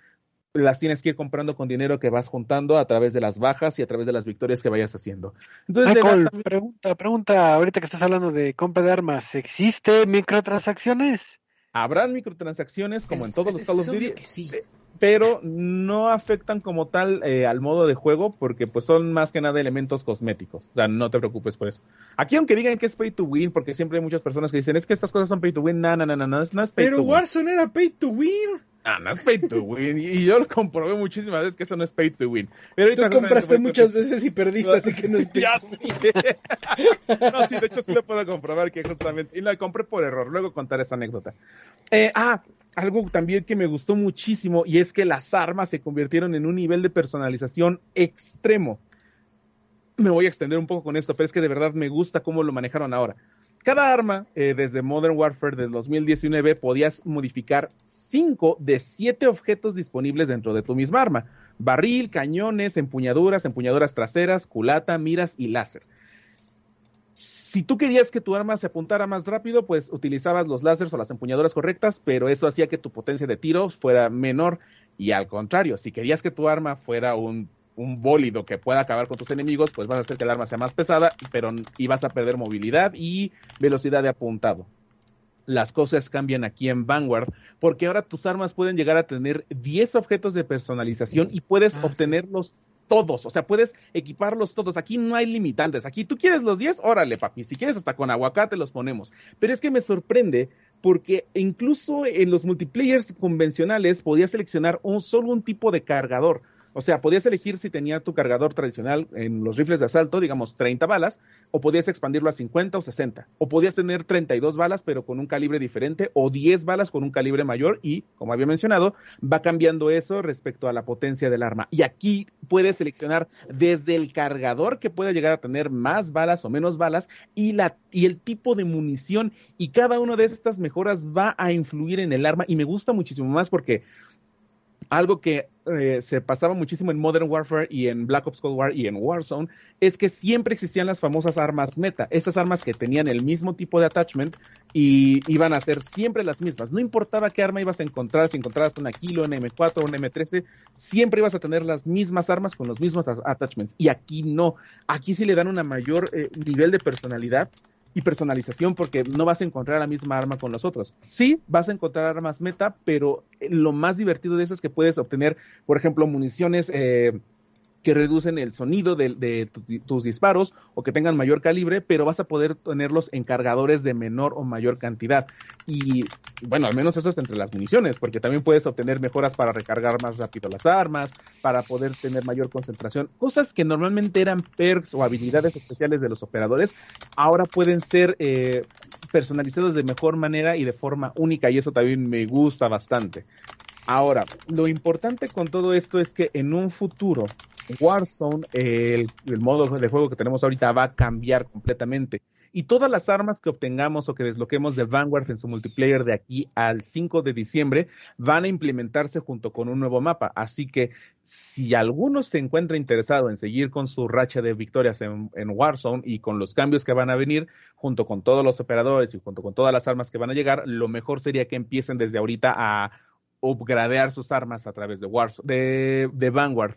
las tienes que ir comprando con dinero que vas juntando a través de las bajas y a través de las victorias que vayas haciendo. Entonces, pregunta, pregunta, ahorita que estás hablando de compra de armas, ¿existe microtransacciones? Habrán microtransacciones como en todos los Call of Duty, pero no afectan como tal eh, al modo de juego porque pues son más que nada elementos cosméticos. O sea, no te preocupes por eso. Aquí aunque digan que es pay to win, porque siempre hay muchas personas que dicen, es que estas cosas son pay to win, no, no, no, no, no, es pay pero to win. Pero Warzone era pay to win. Ah, no es pay to win. Y yo lo comprobé muchísimas veces que eso no es pay to win. Pero Tú compraste muchas veces y perdiste, así que no es pay to win. no, sí, de hecho sí lo puedo comprobar que justamente... Y la compré por error. Luego contaré esa anécdota. Eh, ah, algo también que me gustó muchísimo y es que las armas se convirtieron en un nivel de personalización extremo. Me voy a extender un poco con esto, pero es que de verdad me gusta cómo lo manejaron ahora. Cada arma, eh, desde Modern Warfare del 2019, podías modificar 5 de 7 objetos disponibles dentro de tu misma arma. Barril, cañones, empuñaduras, empuñaduras traseras, culata, miras y láser. Si tú querías que tu arma se apuntara más rápido, pues utilizabas los láseres o las empuñaduras correctas, pero eso hacía que tu potencia de tiro fuera menor. Y al contrario, si querías que tu arma fuera un un bólido que pueda acabar con tus enemigos, pues vas a hacer que el arma sea más pesada, pero y vas a perder movilidad y velocidad de apuntado. Las cosas cambian aquí en Vanguard, porque ahora tus armas pueden llegar a tener 10 objetos de personalización y puedes ah, obtenerlos todos, o sea, puedes equiparlos todos. Aquí no hay limitantes. Aquí tú quieres los 10, órale, papi. Si quieres hasta con aguacate los ponemos. Pero es que me sorprende porque incluso en los multiplayers convencionales podías seleccionar un solo un tipo de cargador. O sea, podías elegir si tenía tu cargador tradicional en los rifles de asalto, digamos 30 balas, o podías expandirlo a 50 o 60. O podías tener 32 balas, pero con un calibre diferente, o 10 balas con un calibre mayor, y, como había mencionado, va cambiando eso respecto a la potencia del arma. Y aquí puedes seleccionar desde el cargador que puede llegar a tener más balas o menos balas, y, la, y el tipo de munición, y cada una de estas mejoras va a influir en el arma, y me gusta muchísimo más porque algo que eh, se pasaba muchísimo en Modern Warfare y en Black Ops Cold War y en Warzone es que siempre existían las famosas armas meta, estas armas que tenían el mismo tipo de attachment y iban a ser siempre las mismas. No importaba qué arma ibas a encontrar, si encontrabas una Kilo, una M4 o una M13, siempre ibas a tener las mismas armas con los mismos attachments. Y aquí no, aquí sí le dan una mayor eh, nivel de personalidad y personalización porque no vas a encontrar la misma arma con los otros. Sí, vas a encontrar armas meta, pero lo más divertido de eso es que puedes obtener, por ejemplo, municiones eh, que reducen el sonido de, tus disparos o que tengan mayor calibre, pero vas a poder tenerlos en cargadores de menor o mayor cantidad. Y bueno, al menos eso es entre las municiones, porque también puedes obtener mejoras para recargar más rápido las armas, para poder tener mayor concentración. Cosas que normalmente eran perks o habilidades especiales de los operadores, ahora pueden ser eh, personalizados de mejor manera y de forma única, y eso también me gusta bastante. Ahora, lo importante con todo esto es que en un futuro Warzone, el, modo de juego que tenemos ahorita va a cambiar completamente. Y todas las armas que obtengamos o que desbloquemos de Vanguard en su multiplayer de aquí al 5 de diciembre van a implementarse junto con un nuevo mapa. Así que si alguno se encuentra interesado en seguir con su racha de victorias en, en Warzone y con los cambios que van a venir, junto con todos los operadores y junto con todas las armas que van a llegar, lo mejor sería que empiecen desde ahorita a upgradear sus armas a través de, Warzone, de, de Vanguard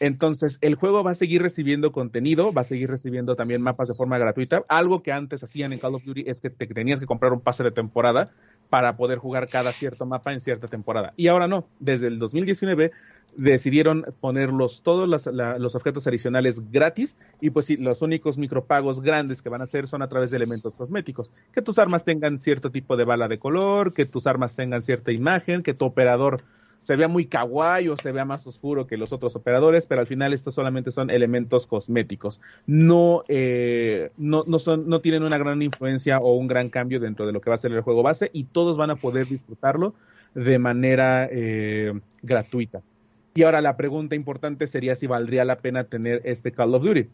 entonces, el juego va a seguir recibiendo contenido, va a seguir recibiendo también mapas de forma gratuita. Algo que antes hacían en Call of Duty es que te tenías que comprar un pase de temporada para poder jugar cada cierto mapa en cierta temporada. Y ahora no, desde el 2019 decidieron ponerlos todos los, objetos adicionales gratis y pues sí, los únicos micropagos grandes que van a hacer son a través de elementos cosméticos. Que tus armas tengan cierto tipo de bala de color, que tus armas tengan cierta imagen, que tu operador se vea muy kawaii o se vea más oscuro que los otros operadores, pero al final estos solamente son elementos cosméticos. No, eh, no, no, son, no tienen una gran influencia o un gran cambio dentro de lo que va a ser el juego base y todos van a poder disfrutarlo de manera eh, gratuita. Y ahora la pregunta importante sería si valdría la pena tener este Call of Duty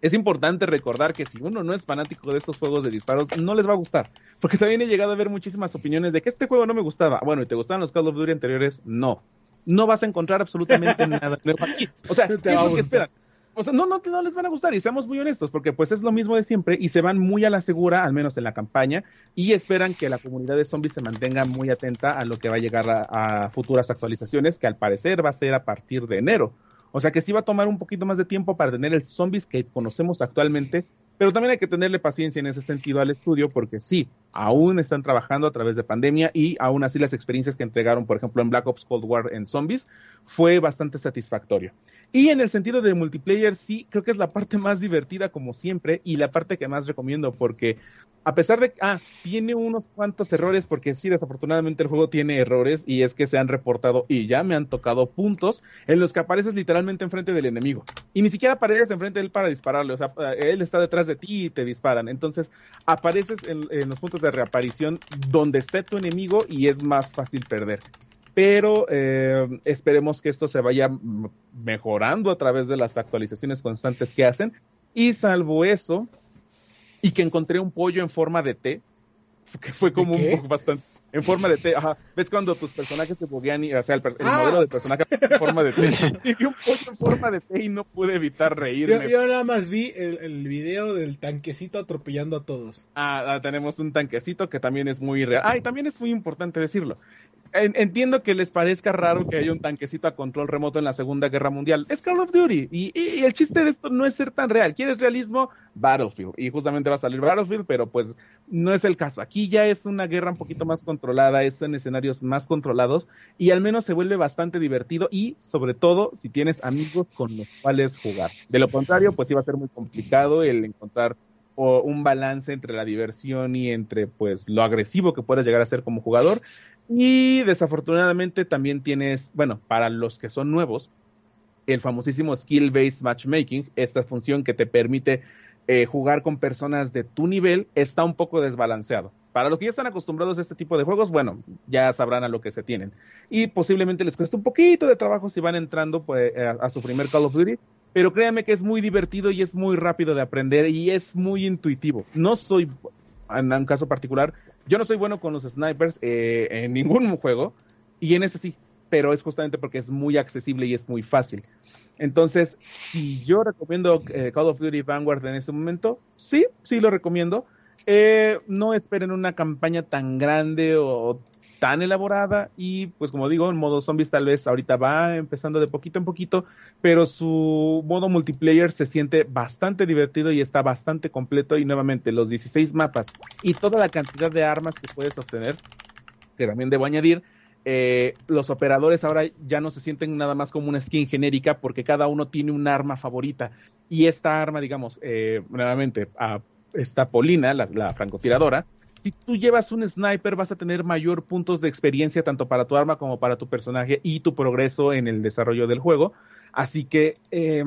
es importante recordar que si uno no es fanático de estos juegos de disparos, no les va a gustar. Porque también he llegado a ver muchísimas opiniones de que este juego no me gustaba. Bueno, ¿y te gustaban los Call of Duty anteriores? No. No vas a encontrar absolutamente nada nuevo aquí. O sea, ¿qué es lo que esperan? O sea, no, no, no les van a gustar y seamos muy honestos, porque pues es lo mismo de siempre y se van muy a la segura, al menos en la campaña, y esperan que la comunidad de zombies se mantenga muy atenta a lo que va a llegar a futuras actualizaciones, que al parecer va a ser a partir de enero. O sea que sí va a tomar un poquito más de tiempo para tener el zombies que conocemos actualmente, pero también hay que tenerle paciencia en ese sentido al estudio porque sí, aún están trabajando a través de pandemia y aún así las experiencias que entregaron, por ejemplo, en Black Ops Cold War en zombies, fue bastante satisfactorio. Y en el sentido de multiplayer, sí, creo que es la parte más divertida como siempre y la parte que más recomiendo porque a pesar de que, ah, tiene unos cuantos errores porque sí, desafortunadamente el juego tiene errores y es que se han reportado y ya me han tocado puntos en los que apareces literalmente enfrente del enemigo y ni siquiera apareces enfrente de él para dispararle, o sea, él está detrás de ti y te disparan. Entonces, apareces en, en los puntos de reaparición donde esté tu enemigo y es más fácil perder pero eh, esperemos que esto se vaya mejorando a través de las actualizaciones constantes que hacen. Y salvo eso, y que encontré un pollo en forma de T, que fue como un poco bastante en forma de T, ajá. ¿Ves cuando tus personajes se buguean y, o sea, el, ah. modelo de personaje en forma de T? Y un pollo en forma de T y no pude evitar reírme. Yo, nada más vi el, el, video del tanquecito atropellando a todos. Ah, ah, tenemos un tanquecito que también es muy real. Ah, y también es muy importante decirlo entiendo que les parezca raro que haya un tanquecito a control remoto en la Segunda Guerra Mundial. Es Call of Duty. Y, y, el chiste de esto no es ser tan real. ¿Quieres realismo? Battlefield. Y justamente va a salir Battlefield, pero pues no es el caso. Aquí ya es una guerra un poquito más controlada, es en escenarios más controlados y al menos se vuelve bastante divertido y sobre todo si tienes amigos con los cuales jugar. De lo contrario, pues iba a ser muy complicado el encontrar un balance entre la diversión y entre pues lo agresivo que puedes llegar a ser como jugador y desafortunadamente también tienes, bueno, para los que son nuevos, el famosísimo Skill Based Matchmaking, esta función que te permite eh, jugar con personas de tu nivel, está un poco desbalanceado. Para los que ya están acostumbrados a este tipo de juegos, bueno, ya sabrán a lo que se tienen. Y posiblemente les cueste un poquito de trabajo si van entrando pues, a, su primer Call of Duty, pero créanme que es muy divertido y es muy rápido de aprender y es muy intuitivo. No soy, en un caso particular, yo no soy bueno con los snipers eh, en ningún juego y en este sí, pero es justamente porque es muy accesible y es muy fácil. Entonces, si yo recomiendo eh, Call of Duty Vanguard en este momento, sí, sí lo recomiendo. Eh, no esperen una campaña tan grande o tan elaborada y pues como digo, en modo zombies tal vez ahorita va empezando de poquito en poquito, pero su modo multiplayer se siente bastante divertido y está bastante completo y nuevamente los 16 mapas y toda la cantidad de armas que puedes obtener, que también debo añadir, eh, los operadores ahora ya no se sienten nada más como una skin genérica porque cada uno tiene un arma favorita. Y esta arma, digamos, eh, nuevamente, a esta Polina, la, la, francotiradora, si tú llevas un sniper vas a tener mayor puntos de experiencia tanto para tu arma como para tu personaje y tu progreso en el desarrollo del juego. Así que eh,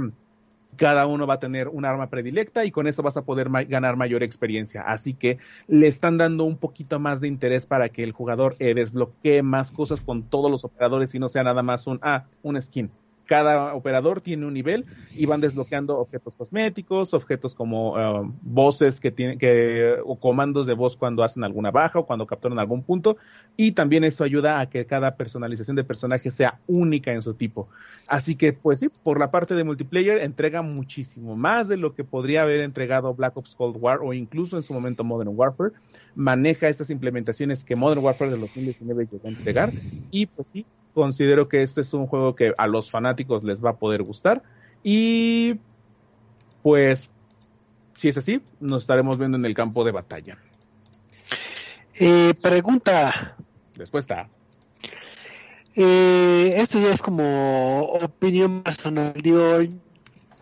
cada uno va a tener un arma predilecta y con eso vas a poder ganar mayor experiencia. Así que le están dando un poquito más de interés para que el jugador eh, desbloquee más cosas con todos los operadores y no sea nada más un, ah, un skin cada operador tiene un nivel y van desbloqueando objetos cosméticos, objetos como um, voces que tienen que o comandos de voz cuando hacen alguna baja o cuando capturan algún punto y también eso ayuda a que cada personalización de personaje sea única en su tipo. Así que pues sí, por la parte de multiplayer entrega muchísimo más de lo que podría haber entregado Black Ops Cold War o incluso en su momento Modern Warfare. Maneja estas implementaciones que Modern Warfare de 2019 llegó a entregar y pues sí, considero que este es un juego que a los fanáticos les va a poder gustar. Y pues, si es así, nos estaremos viendo en el campo de batalla. Eh, pregunta. Respuesta. Eh, esto ya es como opinión personal. Digo,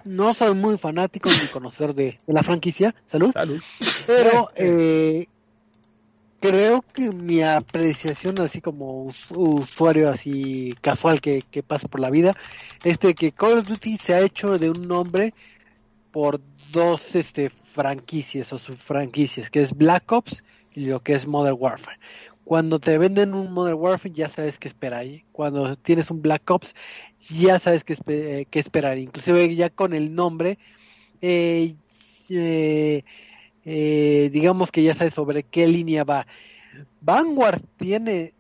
no soy muy fanático ni conocer de, la franquicia. Salud. Salud. Pero eh, creo que mi apreciación así como usuario así casual que, pasa por la vida este que Call of Duty se ha hecho de un nombre por dos este franquicias o subfranquicias que es Black Ops y lo que es Modern Warfare. Cuando te venden un Modern Warfare ya sabes qué esperar cuando tienes un Black Ops ya sabes qué, eh, qué esperar. Inclusive ya con el nombre eh, eh eh, digamos que ya sabes sobre qué línea va. Vanguard tiene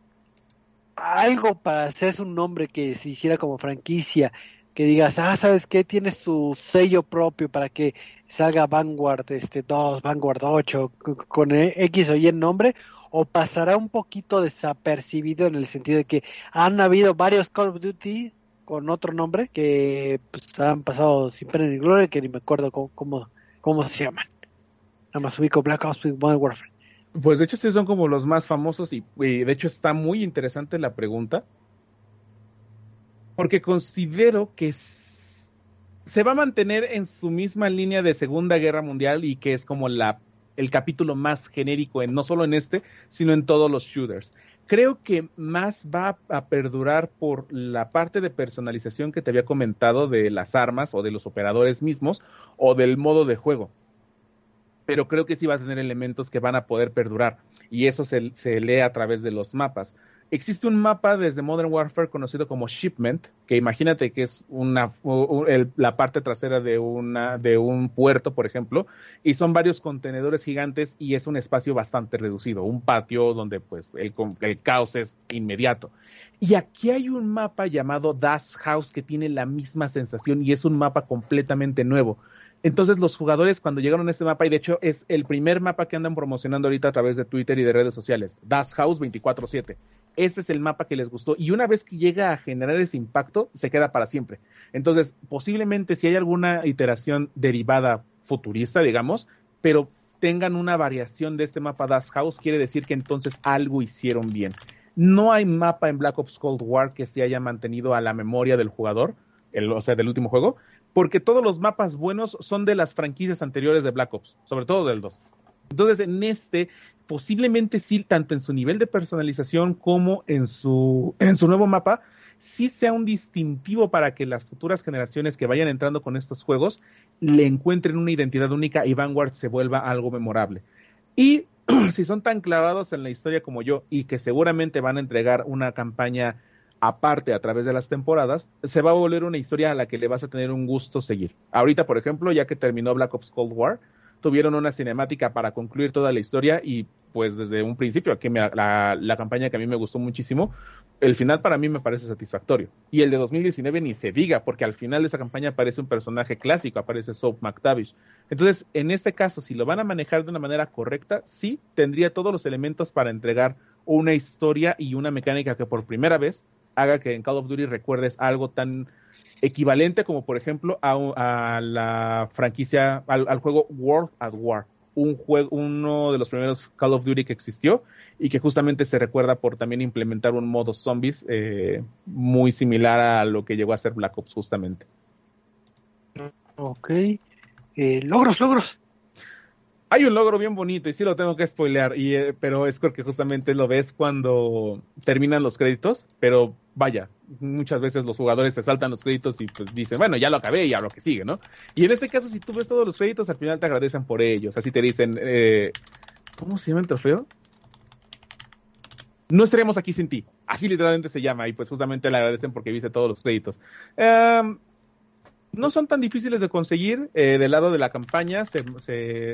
algo para hacer un nombre que se hiciera como franquicia, que digas, ah, ¿sabes qué? Tienes tu sello propio para que salga Vanguard este 2, Vanguard 8, con X o Y en nombre, o pasará un poquito desapercibido en el sentido de que han habido varios Call of Duty con otro nombre que pues, han pasado sin pena ni gloria, que ni me acuerdo cómo, cómo se llaman. Nada más ubico Black Ops y Modern Warfare. Pues de hecho sí son como los más famosos y, de hecho está muy interesante la pregunta. Porque considero que se va a mantener en su misma línea de Segunda Guerra Mundial y que es como la, el capítulo más genérico en no solo en este, sino en todos los shooters. Creo que más va a perdurar por la parte de personalización que te había comentado de las armas o de los operadores mismos o del modo de juego pero creo que sí va a tener elementos que van a poder perdurar y eso se, lee a través de los mapas. Existe un mapa desde Modern Warfare conocido como Shipment, que imagínate que es una, la parte trasera de, una, de un puerto, por ejemplo, y son varios contenedores gigantes y es un espacio bastante reducido, un patio donde pues el, el caos es inmediato. Y aquí hay un mapa llamado Das House que tiene la misma sensación y es un mapa completamente nuevo. Entonces los jugadores cuando llegaron a este mapa, y de hecho es el primer mapa que andan promocionando ahorita a través de Twitter y de redes sociales, Das House 24/7. Este es el mapa que les gustó y una vez que llega a generar ese impacto, se queda para siempre. Entonces, posiblemente si hay alguna iteración derivada futurista, digamos, pero tengan una variación de este mapa Das House, quiere decir que entonces algo hicieron bien. No hay mapa en Black Ops Cold War que se haya mantenido a la memoria del jugador, el, o sea, del último juego, porque todos los mapas buenos son de las franquicias anteriores de Black Ops, sobre todo del 2. Entonces, en este, posiblemente sí, tanto en su nivel de personalización como en su, en su nuevo mapa, sí sea un distintivo para que las futuras generaciones que vayan entrando con estos juegos le encuentren una identidad única y Vanguard se vuelva algo memorable. Y si son tan clavados en la historia como yo y que seguramente van a entregar una campaña aparte a través de las temporadas, se va a volver una historia a la que le vas a tener un gusto seguir. Ahorita, por ejemplo, ya que terminó Black Ops Cold War, tuvieron una cinemática para concluir toda la historia y pues desde un principio, aquí la, la, campaña que a mí me gustó muchísimo, el final para mí me parece satisfactorio. Y el de 2019 ni se diga, porque al final de esa campaña aparece un personaje clásico, aparece Soap McTavish. Entonces, en este caso, si lo van a manejar de una manera correcta, sí tendría todos los elementos para entregar una historia y una mecánica que por primera vez haga que en Call of Duty recuerdes algo tan equivalente como por ejemplo a, la franquicia, al, juego World at War, un juego, uno de los primeros Call of Duty que existió y que justamente se recuerda por también implementar un modo zombies eh, muy similar a lo que llegó a ser Black Ops justamente. Ok. Eh, logros, logros. Hay un logro bien bonito y sí lo tengo que spoilear, y, eh, pero es porque justamente lo ves cuando terminan los créditos, pero vaya, muchas veces los jugadores se saltan los créditos y pues dicen, bueno, ya lo acabé y a lo que sigue, ¿no? Y en este caso, si tú ves todos los créditos, al final te agradecen por ellos, así te dicen, eh, ¿cómo se llama el trofeo? No estaríamos aquí sin ti. Así literalmente se llama y pues justamente le agradecen porque viste todos los créditos. Eh, no son tan difíciles de conseguir eh, del lado de la campaña. Se,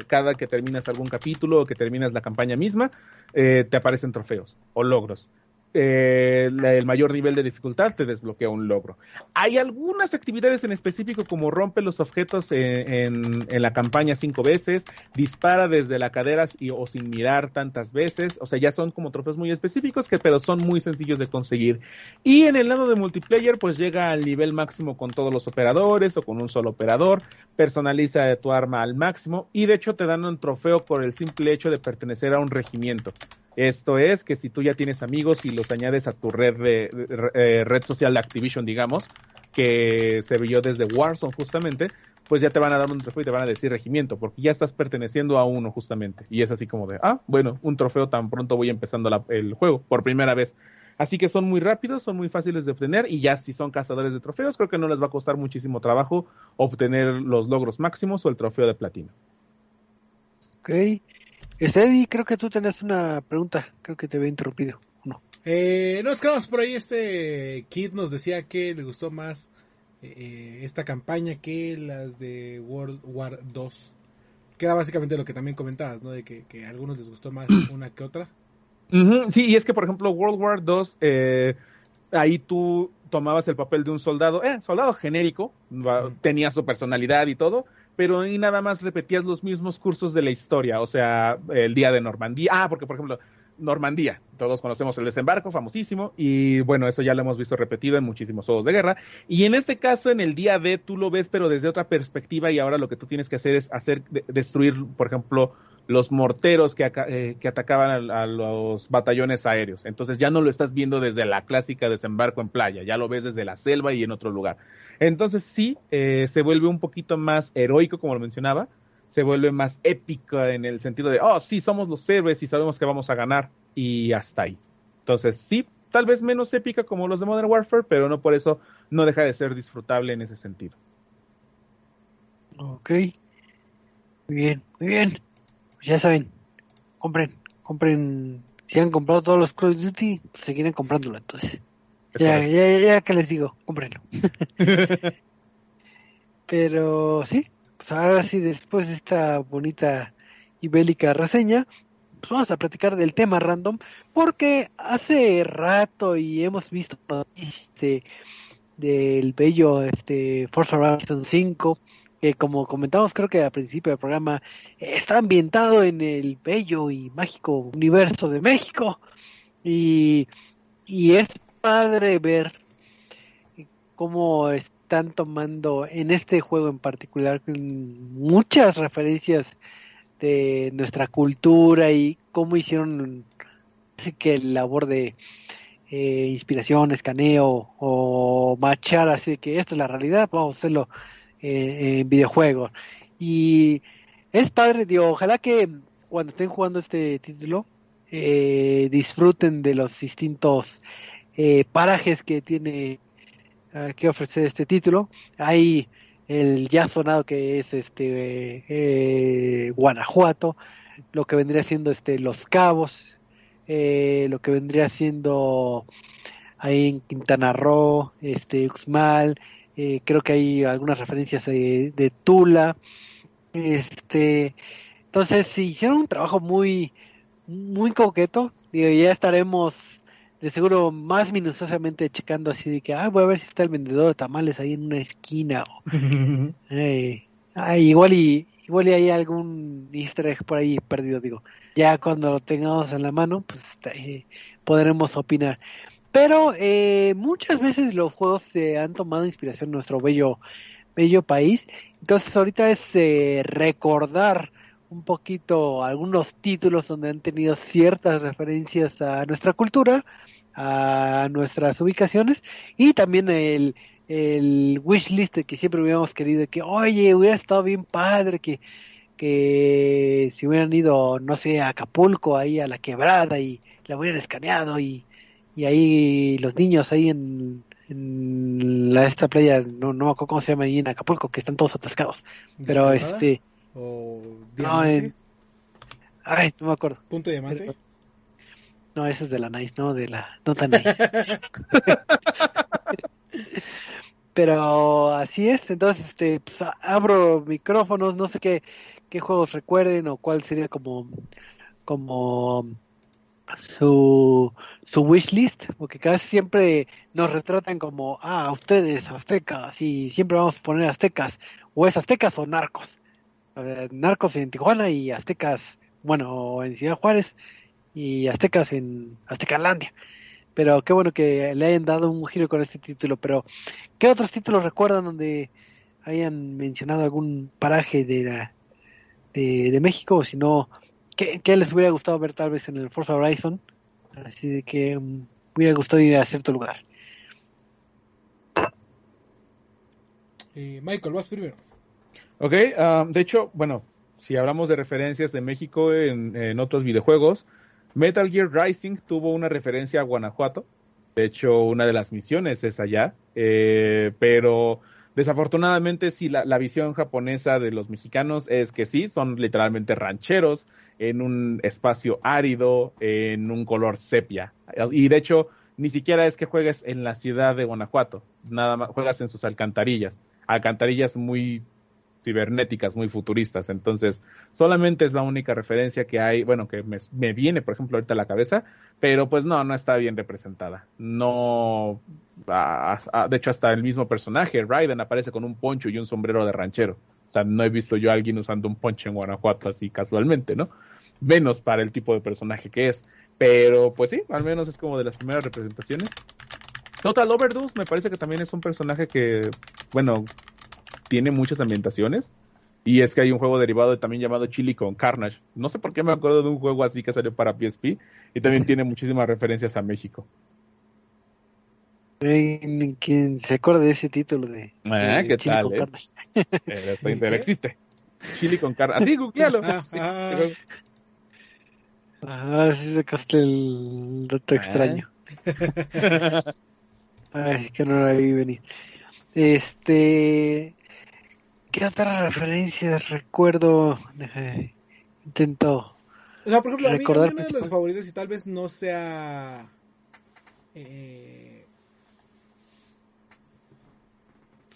cada que terminas algún capítulo o que terminas la campaña misma, eh, te aparecen trofeos o logros. Eh, el mayor nivel de dificultad te desbloquea un logro. Hay algunas actividades en específico como rompe los objetos en, la campaña cinco veces, dispara desde la cadera y, o sin mirar tantas veces, o sea, ya son como trofeos muy específicos que pero son muy sencillos de conseguir. Y en el lado de multiplayer pues llega al nivel máximo con todos los operadores o con un solo operador, personaliza tu arma al máximo y de hecho te dan un trofeo por el simple hecho de pertenecer a un regimiento. Esto es que si tú ya tienes amigos y los añades a tu red de, eh, red social de Activision, digamos, que se vio desde Warzone justamente, pues ya te van a dar un trofeo y te van a decir regimiento, porque ya estás perteneciendo a uno justamente. Y es así como de, ah, bueno, un trofeo tan pronto voy empezando el juego, por primera vez. Así que son muy rápidos, son muy fáciles de obtener y ya si son cazadores de trofeos, creo que no les va a costar muchísimo trabajo obtener los logros máximos o el trofeo de platino. Ok. Eddie, creo que tú tenés una pregunta, creo que te había interrumpido. No. Eh, nos quedamos por ahí. Este Kid nos decía que le gustó más eh, esta campaña que las de World War 2. Que era básicamente lo que también comentabas, ¿no? De que, a algunos les gustó más una que otra. Sí, y es que, por ejemplo, World War 2, eh, ahí tú tomabas el papel de un soldado, eh, soldado genérico, tenía su personalidad y todo, pero ahí nada más repetías los mismos cursos de la historia, o sea, el día de Normandía, ah, porque por ejemplo, Normandía, todos conocemos el desembarco, famosísimo, y bueno, eso ya lo hemos visto repetido en muchísimos juegos de guerra, y en este caso, en el día D, tú lo ves, pero desde otra perspectiva, y ahora lo que tú tienes que hacer es hacer, destruir, por ejemplo, los morteros que, eh, atacaban a, los batallones aéreos. Entonces ya no lo estás viendo desde la clásica desembarco en playa, ya lo ves desde la selva y en otro lugar. Entonces sí, eh, se vuelve un poquito más heroico, como lo mencionaba, se vuelve más épico en el sentido de, oh, sí, somos los héroes y sabemos que vamos a ganar y hasta ahí. Entonces sí, tal vez menos épica como los de Modern Warfare, pero no por eso no deja de ser disfrutable en ese sentido. Ok. Muy bien, muy bien ya saben, compren, compren, si han comprado todos los Call of Duty, pues seguirán comprándolo entonces. Ya, ya, ya, que les digo, cómprenlo. Pero sí, pues ahora sí, después de esta bonita y bélica reseña, pues vamos a platicar del tema random, porque hace rato y hemos visto noticias del bello este Forza Horizon 5 que como comentamos creo que al principio del programa, está ambientado en el bello y mágico universo de México. Y, y es padre ver cómo están tomando en este juego en particular muchas referencias de nuestra cultura y cómo hicieron así que labor de eh, inspiración, escaneo o machar así que esta es la realidad, vamos a hacerlo eh, en videojuegos. Y es padre, digo, ojalá que cuando estén jugando este título eh, disfruten de los distintos parajes que tiene que ofrecer este título. Hay el ya sonado que es este eh, Guanajuato, lo que vendría siendo este Los Cabos, lo que vendría siendo ahí en Quintana Roo, este Uxmal, creo que hay algunas referencias de, de Tula, este, entonces hicieron un trabajo muy muy coqueto, y ya estaremos de seguro más minuciosamente checando así de que, ah, voy a ver si está el vendedor de tamales ahí en una esquina. O, eh, igual y igual y hay algún easter egg por ahí perdido, digo. Ya cuando lo tengamos en la mano, pues eh, podremos opinar. Pero eh, muchas veces los juegos se han tomado inspiración en nuestro bello, bello país. Entonces ahorita es recordar un poquito algunos títulos donde han tenido ciertas referencias a nuestra cultura, a nuestras ubicaciones y también el, el wish list que siempre hubiéramos querido que oye hubiera estado bien padre que que si hubieran ido no sé a Acapulco ahí a la quebrada y la hubieran escaneado y, y ahí los niños ahí en, en la, esta playa no no me acuerdo cómo se llama ahí en Acapulco que están todos atascados pero este o diamante. Ay, no me acuerdo. Punto de diamante. No, ese es de la Nice, no de la no tan Nice. Pero así es, entonces este pues, abro micrófonos, no sé qué qué juegos recuerden o cuál sería como como su su wishlist, porque casi siempre nos retratan como ah, ustedes aztecas y siempre vamos a poner aztecas o es aztecas o narcos. Narcos en Tijuana y Aztecas, bueno, en Ciudad Juárez y Aztecas en Aztecalandia. Pero qué bueno que le hayan dado un giro con este título. Pero, ¿qué otros títulos recuerdan donde hayan mencionado algún paraje de, la, de, México? O si no, ¿qué, les hubiera gustado ver tal vez en el Forza Horizon? Así de que um, me hubiera gustado ir a cierto lugar. Eh, Michael, vas primero. Ok, um, de hecho, bueno, si hablamos de referencias de México en, otros videojuegos, Metal Gear Rising tuvo una referencia a Guanajuato. De hecho, una de las misiones es allá. Eh, pero desafortunadamente, sí, la, la, visión japonesa de los mexicanos es que sí, son literalmente rancheros en un espacio árido, en un color sepia. Y de hecho, ni siquiera es que juegues en la ciudad de Guanajuato, nada más juegas en sus alcantarillas. Alcantarillas muy cibernéticas muy futuristas. Entonces, solamente es la única referencia que hay, bueno, que me, viene, por ejemplo, ahorita a la cabeza, pero pues no, no está bien representada. No, de hecho, hasta el mismo personaje, Raiden, aparece con un poncho y un sombrero de ranchero. O sea, no he visto yo a alguien usando un poncho en Guanajuato así casualmente, ¿no? Menos para el tipo de personaje que es. Pero pues sí, al menos es como de las primeras representaciones. Total Overdose me parece que también es un personaje que, bueno, tiene muchas ambientaciones. Y es que hay un juego derivado también llamado Chili con Carnage. No sé por qué me acuerdo de un juego así que salió para PSP y también tiene muchísimas referencias a México. ¿Quién se acuerda de ese título de, ah, ¿qué Chili con eh? Carnage? Eh, existe. Chili con Carnage. Así, googlealo. ah, ah, sí sacaste el dato ah. extraño. Ay, que no la vi venir. Este, ¿Qué otras referencias recuerdo? intento. O sea, por ejemplo, recordar a mí, uno de los favoritos y tal vez no sea. Eh,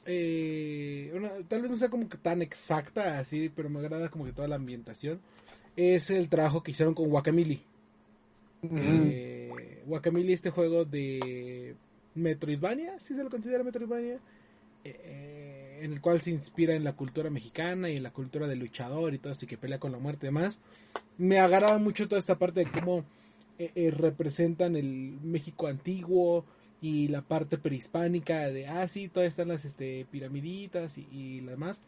eh, tal vez no sea como que tan exacta así, pero me agrada como que toda la ambientación. Es el trabajo que hicieron con Wakamili. Eh, Wakamili, este juego de Metroidvania, si se lo considera Metroidvania. Eh, en el cual se inspira en la cultura mexicana y en la cultura del luchador y todo esto y que pelea con la muerte y demás. Me agrada mucho toda esta parte de cómo eh, eh, representan el México antiguo y la parte prehispánica de, ah, sí, todas están las este, piramiditas y, y lo demás.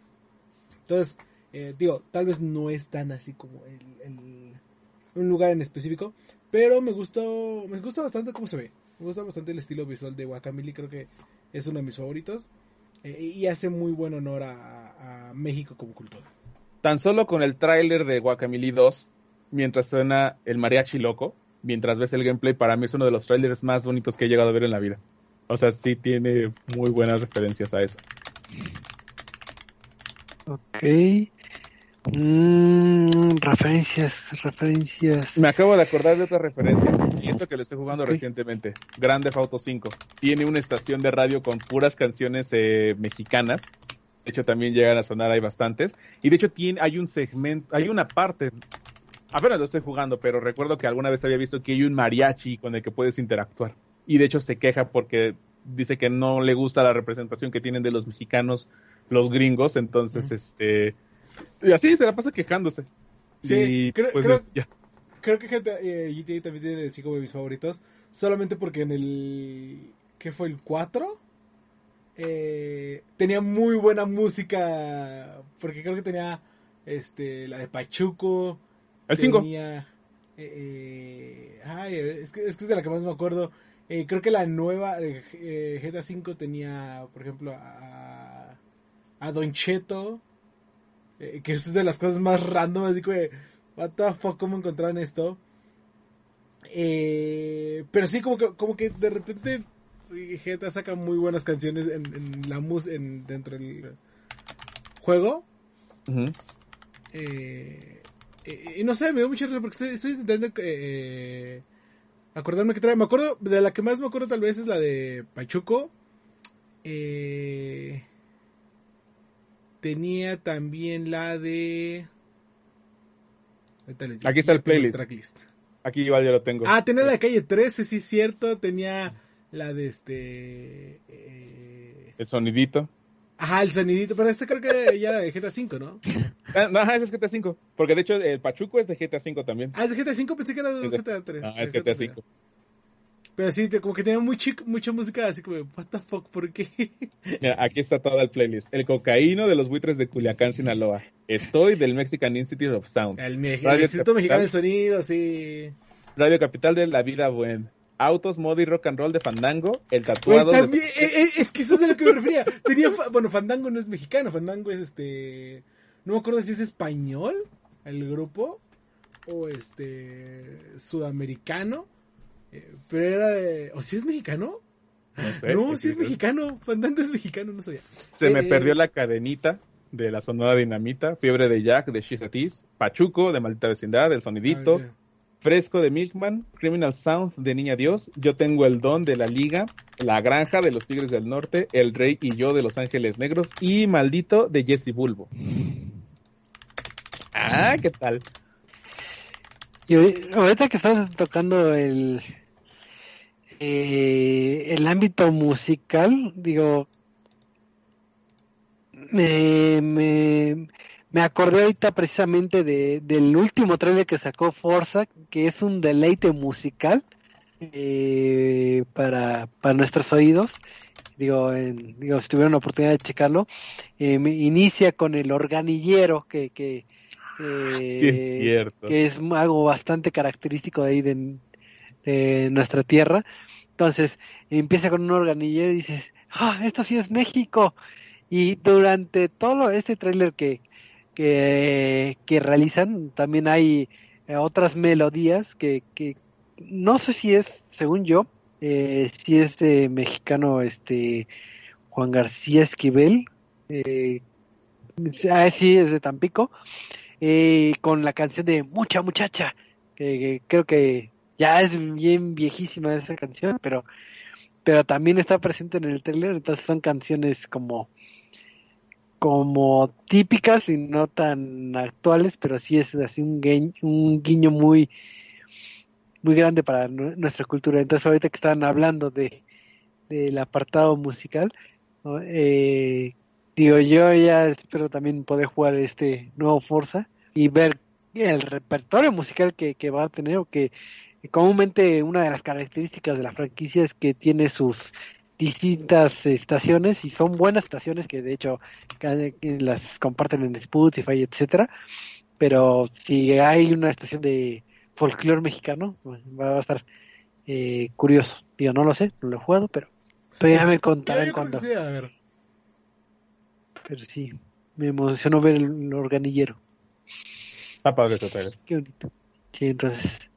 Entonces, eh, digo, tal vez no es tan así como el, un lugar en específico, pero me gustó, me gusta bastante cómo se ve. Me gusta bastante el estilo visual de Guacamili, creo que es uno de mis favoritos. Eh, y hace muy buen honor a, México como cultura. Tan solo con el tráiler de Guacamili 2, mientras suena el mariachi loco, mientras ves el gameplay, para mí es uno de los trailers más bonitos que he llegado a ver en la vida. O sea, sí tiene muy buenas referencias a eso. Ok. Mm, referencias, referencias. Me acabo de acordar de otra referencia. Y esto que lo estoy jugando recientemente. Grande Auto 5. Tiene una estación de radio con puras canciones eh, mexicanas. De hecho, también llegan a sonar, hay bastantes. Y de hecho, tiene, hay un segmento, hay una parte. Apenas lo estoy jugando, pero recuerdo que alguna vez había visto que hay un mariachi con el que puedes interactuar. Y de hecho, se queja porque dice que no le gusta la representación que tienen de los mexicanos los gringos. Entonces, este y así se la pasa quejándose. Sí, creo, pues, creo, creo, que GTA, eh, también tiene cinco de mis favoritos. Solamente porque en el. ¿Qué fue el 4? Eh, tenía muy buena música. Porque creo que tenía este la de Pachuco. El 5. Tenía. Eh, ay, es que, es que es de la que más me acuerdo. creo que la nueva GTA 5 tenía, por ejemplo, a, a Don Cheto eh, que es de las cosas más random, así que, what the fuck, ¿cómo encontraron esto? Eh, pero sí, como que, como que de repente GTA saca muy buenas canciones en, la mus en, dentro del juego. Eh, y no sé, me dio mucha risa porque estoy, intentando acordarme que trae. Me acuerdo, de la que más me acuerdo tal vez es la de Pachuco. Eh, tenía también la de... Aquí está el playlist. Aquí igual yo lo tengo. Ah, tenía la de calle 13, sí cierto. Tenía la de este... Eh, el sonidito. Ajá, el sonidito, pero este creo que ya era de GTA 5, ¿no? Ah, no, ajá, ese es GTA 5. Porque de hecho el Pachuco es de GTA 5 también. Ah, es de GTA 5, pensé que era de GTA 3. No, es GTA 5. Pero sí, como que tenía muy mucha música así como, what the fuck, ¿por qué? Mira, aquí está todo el playlist. El cocaíno de los buitres de Culiacán, Sinaloa. Estoy del Mexican Institute of Sound. El, Instituto Mexicano del Sonido, sí. Radio Capital de La Vida Buen. Autos, moda y rock and roll de Fandango. El tatuado. también, eh, eh, es que eso es a lo que me refería. Tenía, bueno, Fandango no es mexicano, Fandango es este. No me acuerdo si es español el grupo o este sudamericano pero era de. ¿O si es mexicano? No sé. No, si es mexicano. Fandango es mexicano, no sabía. Se me eh, perdió la cadenita de la Sonora Dinamita, Fiebre de Jack de Shizatis, Pachuco de Maldita Vecindad, El Sonidito, Fresco de Milkman, Criminal Sound de Niña Dios, Yo Tengo el Don de la Liga, La Granja de los Tigres del Norte, El Rey y Yo de Los Ángeles Negros y Maldito de Jesse Bulbo. Ah, ¿qué tal? Y ahorita que estás tocando el, eh, el ámbito musical, digo, me, me, acordé ahorita precisamente de, del último trailer que sacó Forza, que es un deleite musical eh, para, para nuestros oídos. Digo, digo, si tuvieron la oportunidad de checarlo, eh, inicia con el organillero que, que, es que es algo bastante característico de ahí de, de nuestra tierra. Entonces empieza con un organillero y dices, ah, esto sí es México. Y durante todo este tráiler que, que, realizan, también hay eh, otras melodías que, que no sé si es, según yo, eh, si es de mexicano este Juan García Esquivel, eh, ah, sí es de Tampico, eh, con la canción de Mucha Muchacha, que creo que ya es bien viejísima esa canción, pero, pero también está presente en el trailer, entonces son canciones como, como típicas y no tan actuales, pero sí es así un guiño, un guiño muy, muy grande para nuestra cultura. Entonces ahorita que están hablando de del apartado musical, eh, digo yo ya espero también poder jugar este nuevo Forza y ver el repertorio musical que, que va a tener o que comúnmente una de las características de la franquicia es que tiene sus distintas estaciones y son buenas estaciones que de hecho las comparten en Spotify, etcétera. Pero si hay una estación de folclore mexicano, va a estar eh, curioso. Digo, no lo sé, no lo he jugado, pero, pero ya me contarán cuando. Pero sí, me emocionó ver el, organillero. Está padre Qué bonito. Sí, entonces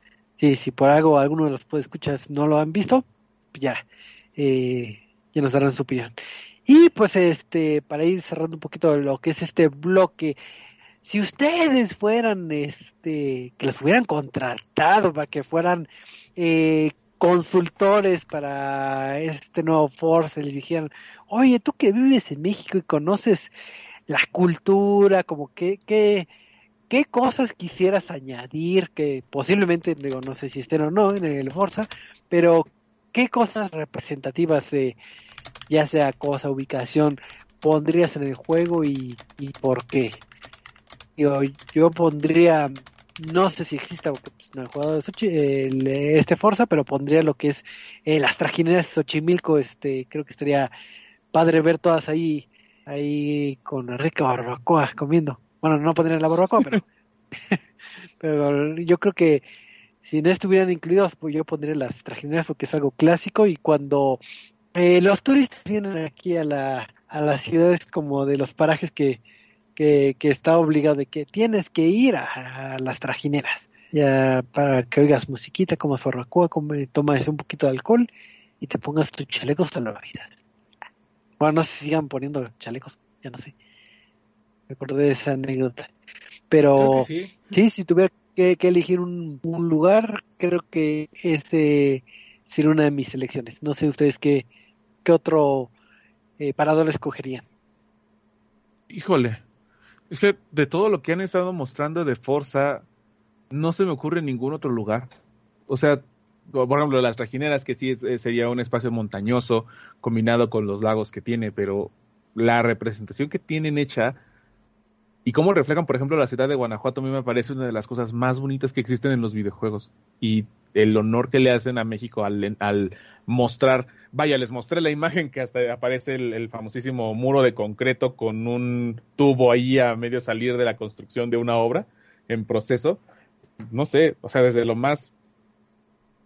Sí, si por algo alguno de los escuchas no lo han visto, ya, eh, ya nos darán su opinión. Y pues este, para ir cerrando un poquito lo que es este bloque, si ustedes fueran, este, que los hubieran contratado para que fueran eh, consultores para este nuevo Force, les dijeran, oye, tú que vives en México y conoces la cultura, como que, que ¿qué cosas quisieras añadir que posiblemente, digo, no sé si estén o no en el Forza, pero qué cosas representativas de ya sea cosa, ubicación, pondrías en el juego y, y por qué? Yo, yo pondría, no sé si exista, porque pues, no he jugado de este Forza, pero pondría lo que es eh, las trajineras de Xochimilco, este, creo que estaría padre ver todas ahí, ahí con rica barbacoa comiendo. Bueno, no pondrían la barbacoa, pero, pero yo creo que si no estuvieran incluidos, pues yo pondría las trajineras porque es algo clásico y cuando eh, los turistas vienen aquí a la, a las ciudades como de los parajes que, que, está obligado de que tienes que ir a, las trajineras ya para que oigas musiquita, comas barbacoa, tomas un poquito de alcohol y te pongas tus chalecos salvavidas. Bueno, no sé si sigan poniendo chalecos, ya no sé. Me acordé de esa anécdota. Pero sí. si tuviera que, elegir un, lugar, creo que ese sería una de mis elecciones. No sé ustedes qué, qué otro eh, parador escogerían. Híjole, es que de todo lo que han estado mostrando de Forza, no se me ocurre ningún otro lugar. O sea, por ejemplo, las trajineras, que sí eh, sería un espacio montañoso combinado con los lagos que tiene, pero la representación que tienen hecha y cómo reflejan, por ejemplo, la ciudad de Guanajuato, a mí me parece una de las cosas más bonitas que existen en los videojuegos. Y el honor que le hacen a México al, al mostrar, vaya, les mostré la imagen que hasta aparece el, famosísimo muro de concreto con un tubo ahí a medio salir de la construcción de una obra en proceso. No sé, o sea, desde lo más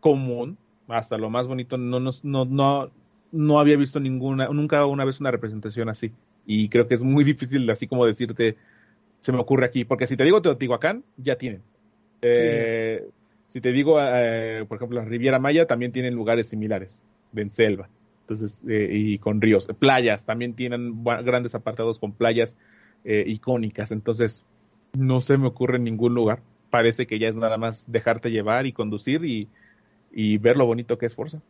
común hasta lo más bonito, no, no, no, no había visto ninguna, nunca una vez una representación así. Y creo que es muy difícil así como decirte, se me ocurre aquí. Porque si te digo Teotihuacán, ya tienen. Eh, si te digo, eh, por ejemplo, la Riviera Maya también tienen lugares similares, en selva. Entonces, eh, y con ríos. Playas, también tienen grandes apartados con playas icónicas. Entonces, no se me ocurre en ningún lugar. Parece que ya es nada más dejarte llevar y conducir y, y ver lo bonito que es Forza.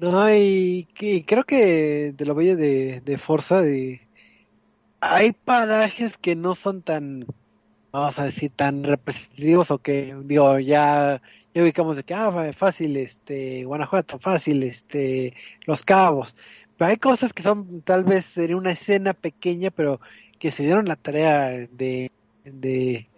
No, y, creo que de lo bello de, de Forza, de, hay parajes que no son tan, vamos a decir, tan representativos o que, digo, ya, ubicamos de que, ah, fácil, este, Guanajuato, fácil, este, Los Cabos. Pero hay cosas que son, tal vez sería una escena pequeña, pero que se dieron la tarea de, de,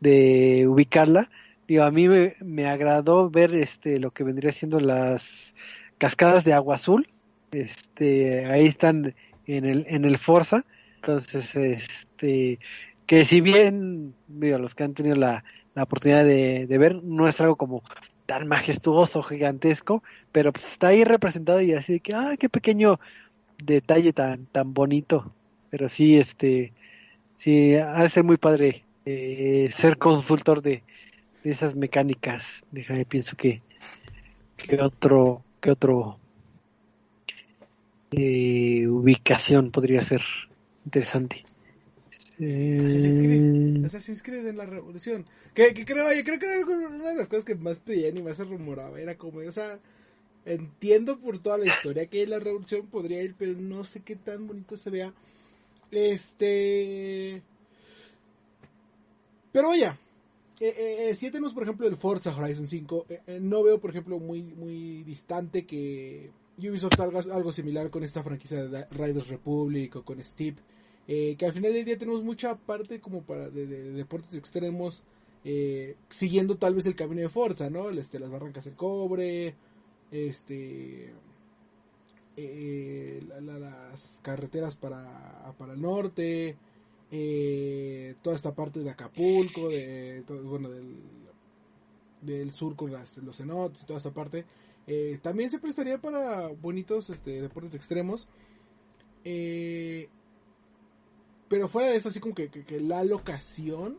de ubicarla. Digo, a mí me, me agradó ver este lo que vendría siendo las cascadas de agua azul. Este, ahí están en el, en el Forza entonces, este, que si bien, digo, los que han tenido la, oportunidad de, ver, no es algo como tan majestuoso, gigantesco, pero pues está ahí representado y así de que, ah, qué pequeño detalle tan, tan bonito. Pero sí, este, sí, ha de ser muy padre eh, ser consultor de, esas mecánicas. Déjame, pienso que, que otro, que otro eh, ubicación podría ser interesante. Assassin's Creed, en la revolución. Que, que creo, oye, creo que era una de las cosas que más pedían y más se rumoraba. Era como, o sea, entiendo por toda la historia que la revolución podría ir, pero no sé qué tan bonito se vea. Este. Pero vaya, eh, eh, eh, si tenemos por ejemplo el Forza Horizon 5, no veo por ejemplo muy, muy distante que Ubisoft haga algo similar con esta franquicia de Riders Republic o con Steep eh, que al final del día tenemos mucha parte como para de, deportes extremos, eh, siguiendo tal vez el camino de fuerza, ¿no? Este, las barrancas del cobre, este, eh, las carreteras para, para el norte, toda esta parte de Acapulco, de, bueno, del, del sur con las, los cenotes y toda esta parte. también se prestaría para bonitos este, deportes extremos. Eh, pero fuera de eso, así como que, la locación.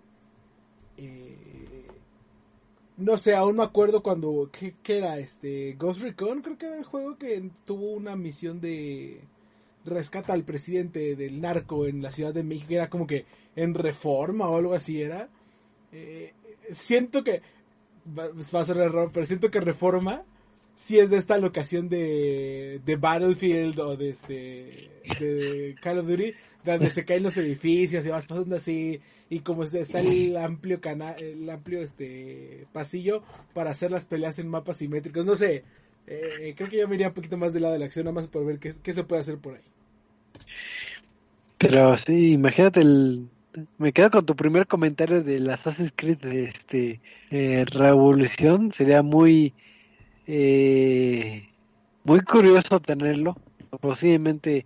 Eh, no sé, aún me acuerdo cuando, ¿qué, qué era? Este, Ghost Recon, creo que era el juego que tuvo una misión de rescata al presidente del narco en la Ciudad de México, era como que en reforma o algo así era. Eh, siento que, va, va a ser error, pero siento que reforma si es de esta locación de, de Battlefield o de este de Call of Duty donde se caen los edificios y vas pasando así y como está el amplio canal el amplio este pasillo para hacer las peleas en mapas simétricos. No sé eh, creo que yo me iría un poquito más del lado de la acción nada más por ver qué, qué se puede hacer por ahí. Pero sí imagínate el me quedo con tu primer comentario del Assassin's Creed de este eh, Revolución. Sería muy eh, muy curioso tenerlo. Posiblemente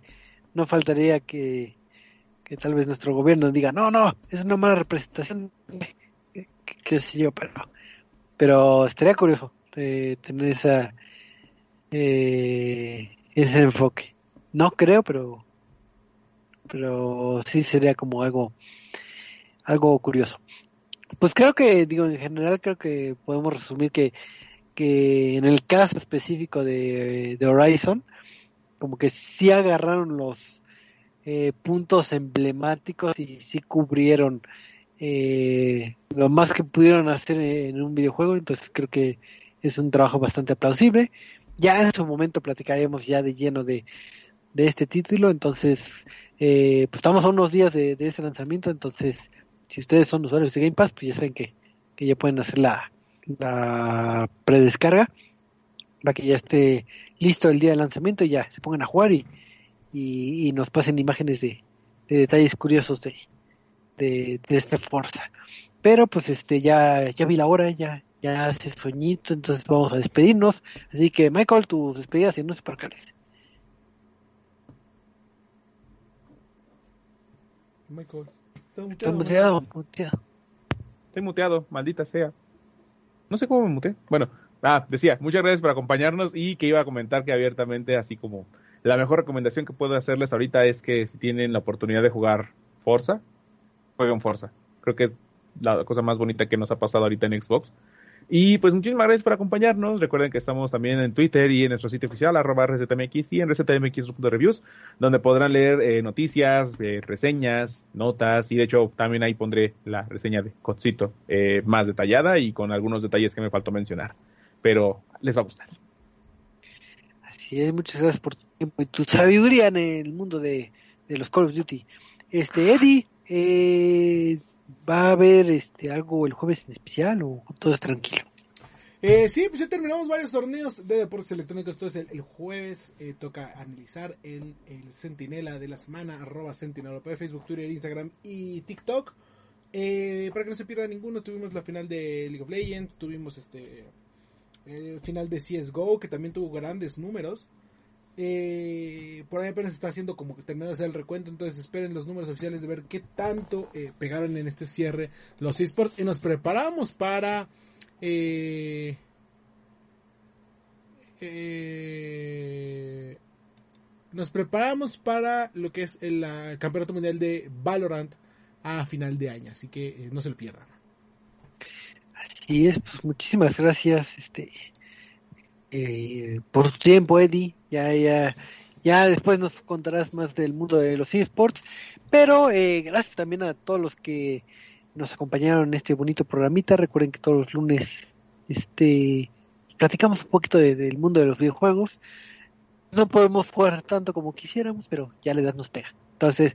no faltaría que, que tal vez nuestro gobierno diga, no, no, es una mala representación, qué, sé yo, pero, pero estaría curioso eh, tener esa eh, ese enfoque. No creo, pero pero sí sería como algo algo curioso. Pues creo que, digo, en general creo que podemos resumir que que en el caso específico de, Horizon, como que sí agarraron los eh, puntos emblemáticos y sí cubrieron eh, lo más que pudieron hacer en un videojuego, entonces creo que es un trabajo bastante plausible. Ya en su momento platicaremos ya de lleno de, de este título, entonces eh, pues estamos a unos días de, de, ese lanzamiento, entonces si ustedes son usuarios de Game Pass, pues ya saben que, que ya pueden hacer la, la predescarga para que ya esté listo el día de lanzamiento y ya se pongan a jugar y, y, nos pasen imágenes de, detalles curiosos de, de, esta fuerza. Pero pues este ya, ya vi la hora, ya, ya hace sueñito, entonces vamos a despedirnos. Así que Michael, tus despedidas y no sé por qué Michael, muteado. muteado. Estoy muteado, maldita sea. No sé cómo me muté. Bueno, ah, decía, muchas gracias por acompañarnos y que iba a comentar que abiertamente, así como la mejor recomendación que puedo hacerles ahorita es que si tienen la oportunidad de jugar Forza, jueguen Forza. Creo que es la cosa más bonita que nos ha pasado ahorita en Xbox. Y pues muchísimas gracias por acompañarnos. Recuerden que estamos también en Twitter y en nuestro sitio oficial, arroba RZMX y en RZMX.reviews, donde podrán leer eh, noticias, eh, reseñas, notas y de hecho también ahí pondré la reseña de Cotcito eh, más detallada y con algunos detalles que me faltó mencionar. Pero les va a gustar. Así es, muchas gracias por tu tiempo y tu sabiduría en el mundo de, de los Call of Duty. Este, Eddie, eh, ¿Va a haber este algo el jueves en especial o todo es tranquilo? Eh, sí, pues ya terminamos varios torneos de deportes electrónicos. Entonces el, jueves eh, toca analizar el, el centinela de la semana, arroba centinela, Facebook, Twitter, Instagram y TikTok. Eh, para que no se pierda ninguno, tuvimos la final de League of Legends, tuvimos este el final de CSGO, que también tuvo grandes números. Eh, por ahí apenas está haciendo como que terminó de hacer el recuento, entonces esperen los números oficiales de ver qué tanto eh, pegaron en este cierre los esports y nos preparamos para eh, eh, nos preparamos para lo que es el, campeonato mundial de Valorant a final de año, así que no se lo pierdan. Así es, pues muchísimas gracias, este por tu tiempo, Eddie ya, ya, ya después nos contarás más del mundo de los esports, pero eh, gracias también a todos los que nos acompañaron en este bonito programita. Recuerden que todos los lunes este platicamos un poquito del mundo de los videojuegos. No podemos jugar tanto como quisiéramos, pero ya le nos pega. Entonces,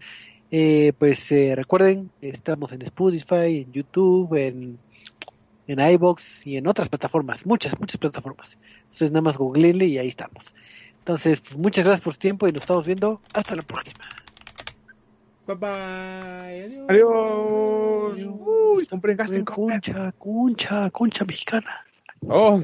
eh, pues eh, recuerden, estamos en Spotify, en YouTube, en, en iBox y en otras plataformas, muchas, muchas plataformas. Entonces nada más googleenle y ahí estamos. Entonces, pues muchas gracias por su tiempo y nos estamos viendo. Hasta la próxima. Bye bye. Adiós. Adiós. Uy, compren, gasten, concha, concha, concha mexicana. Oh.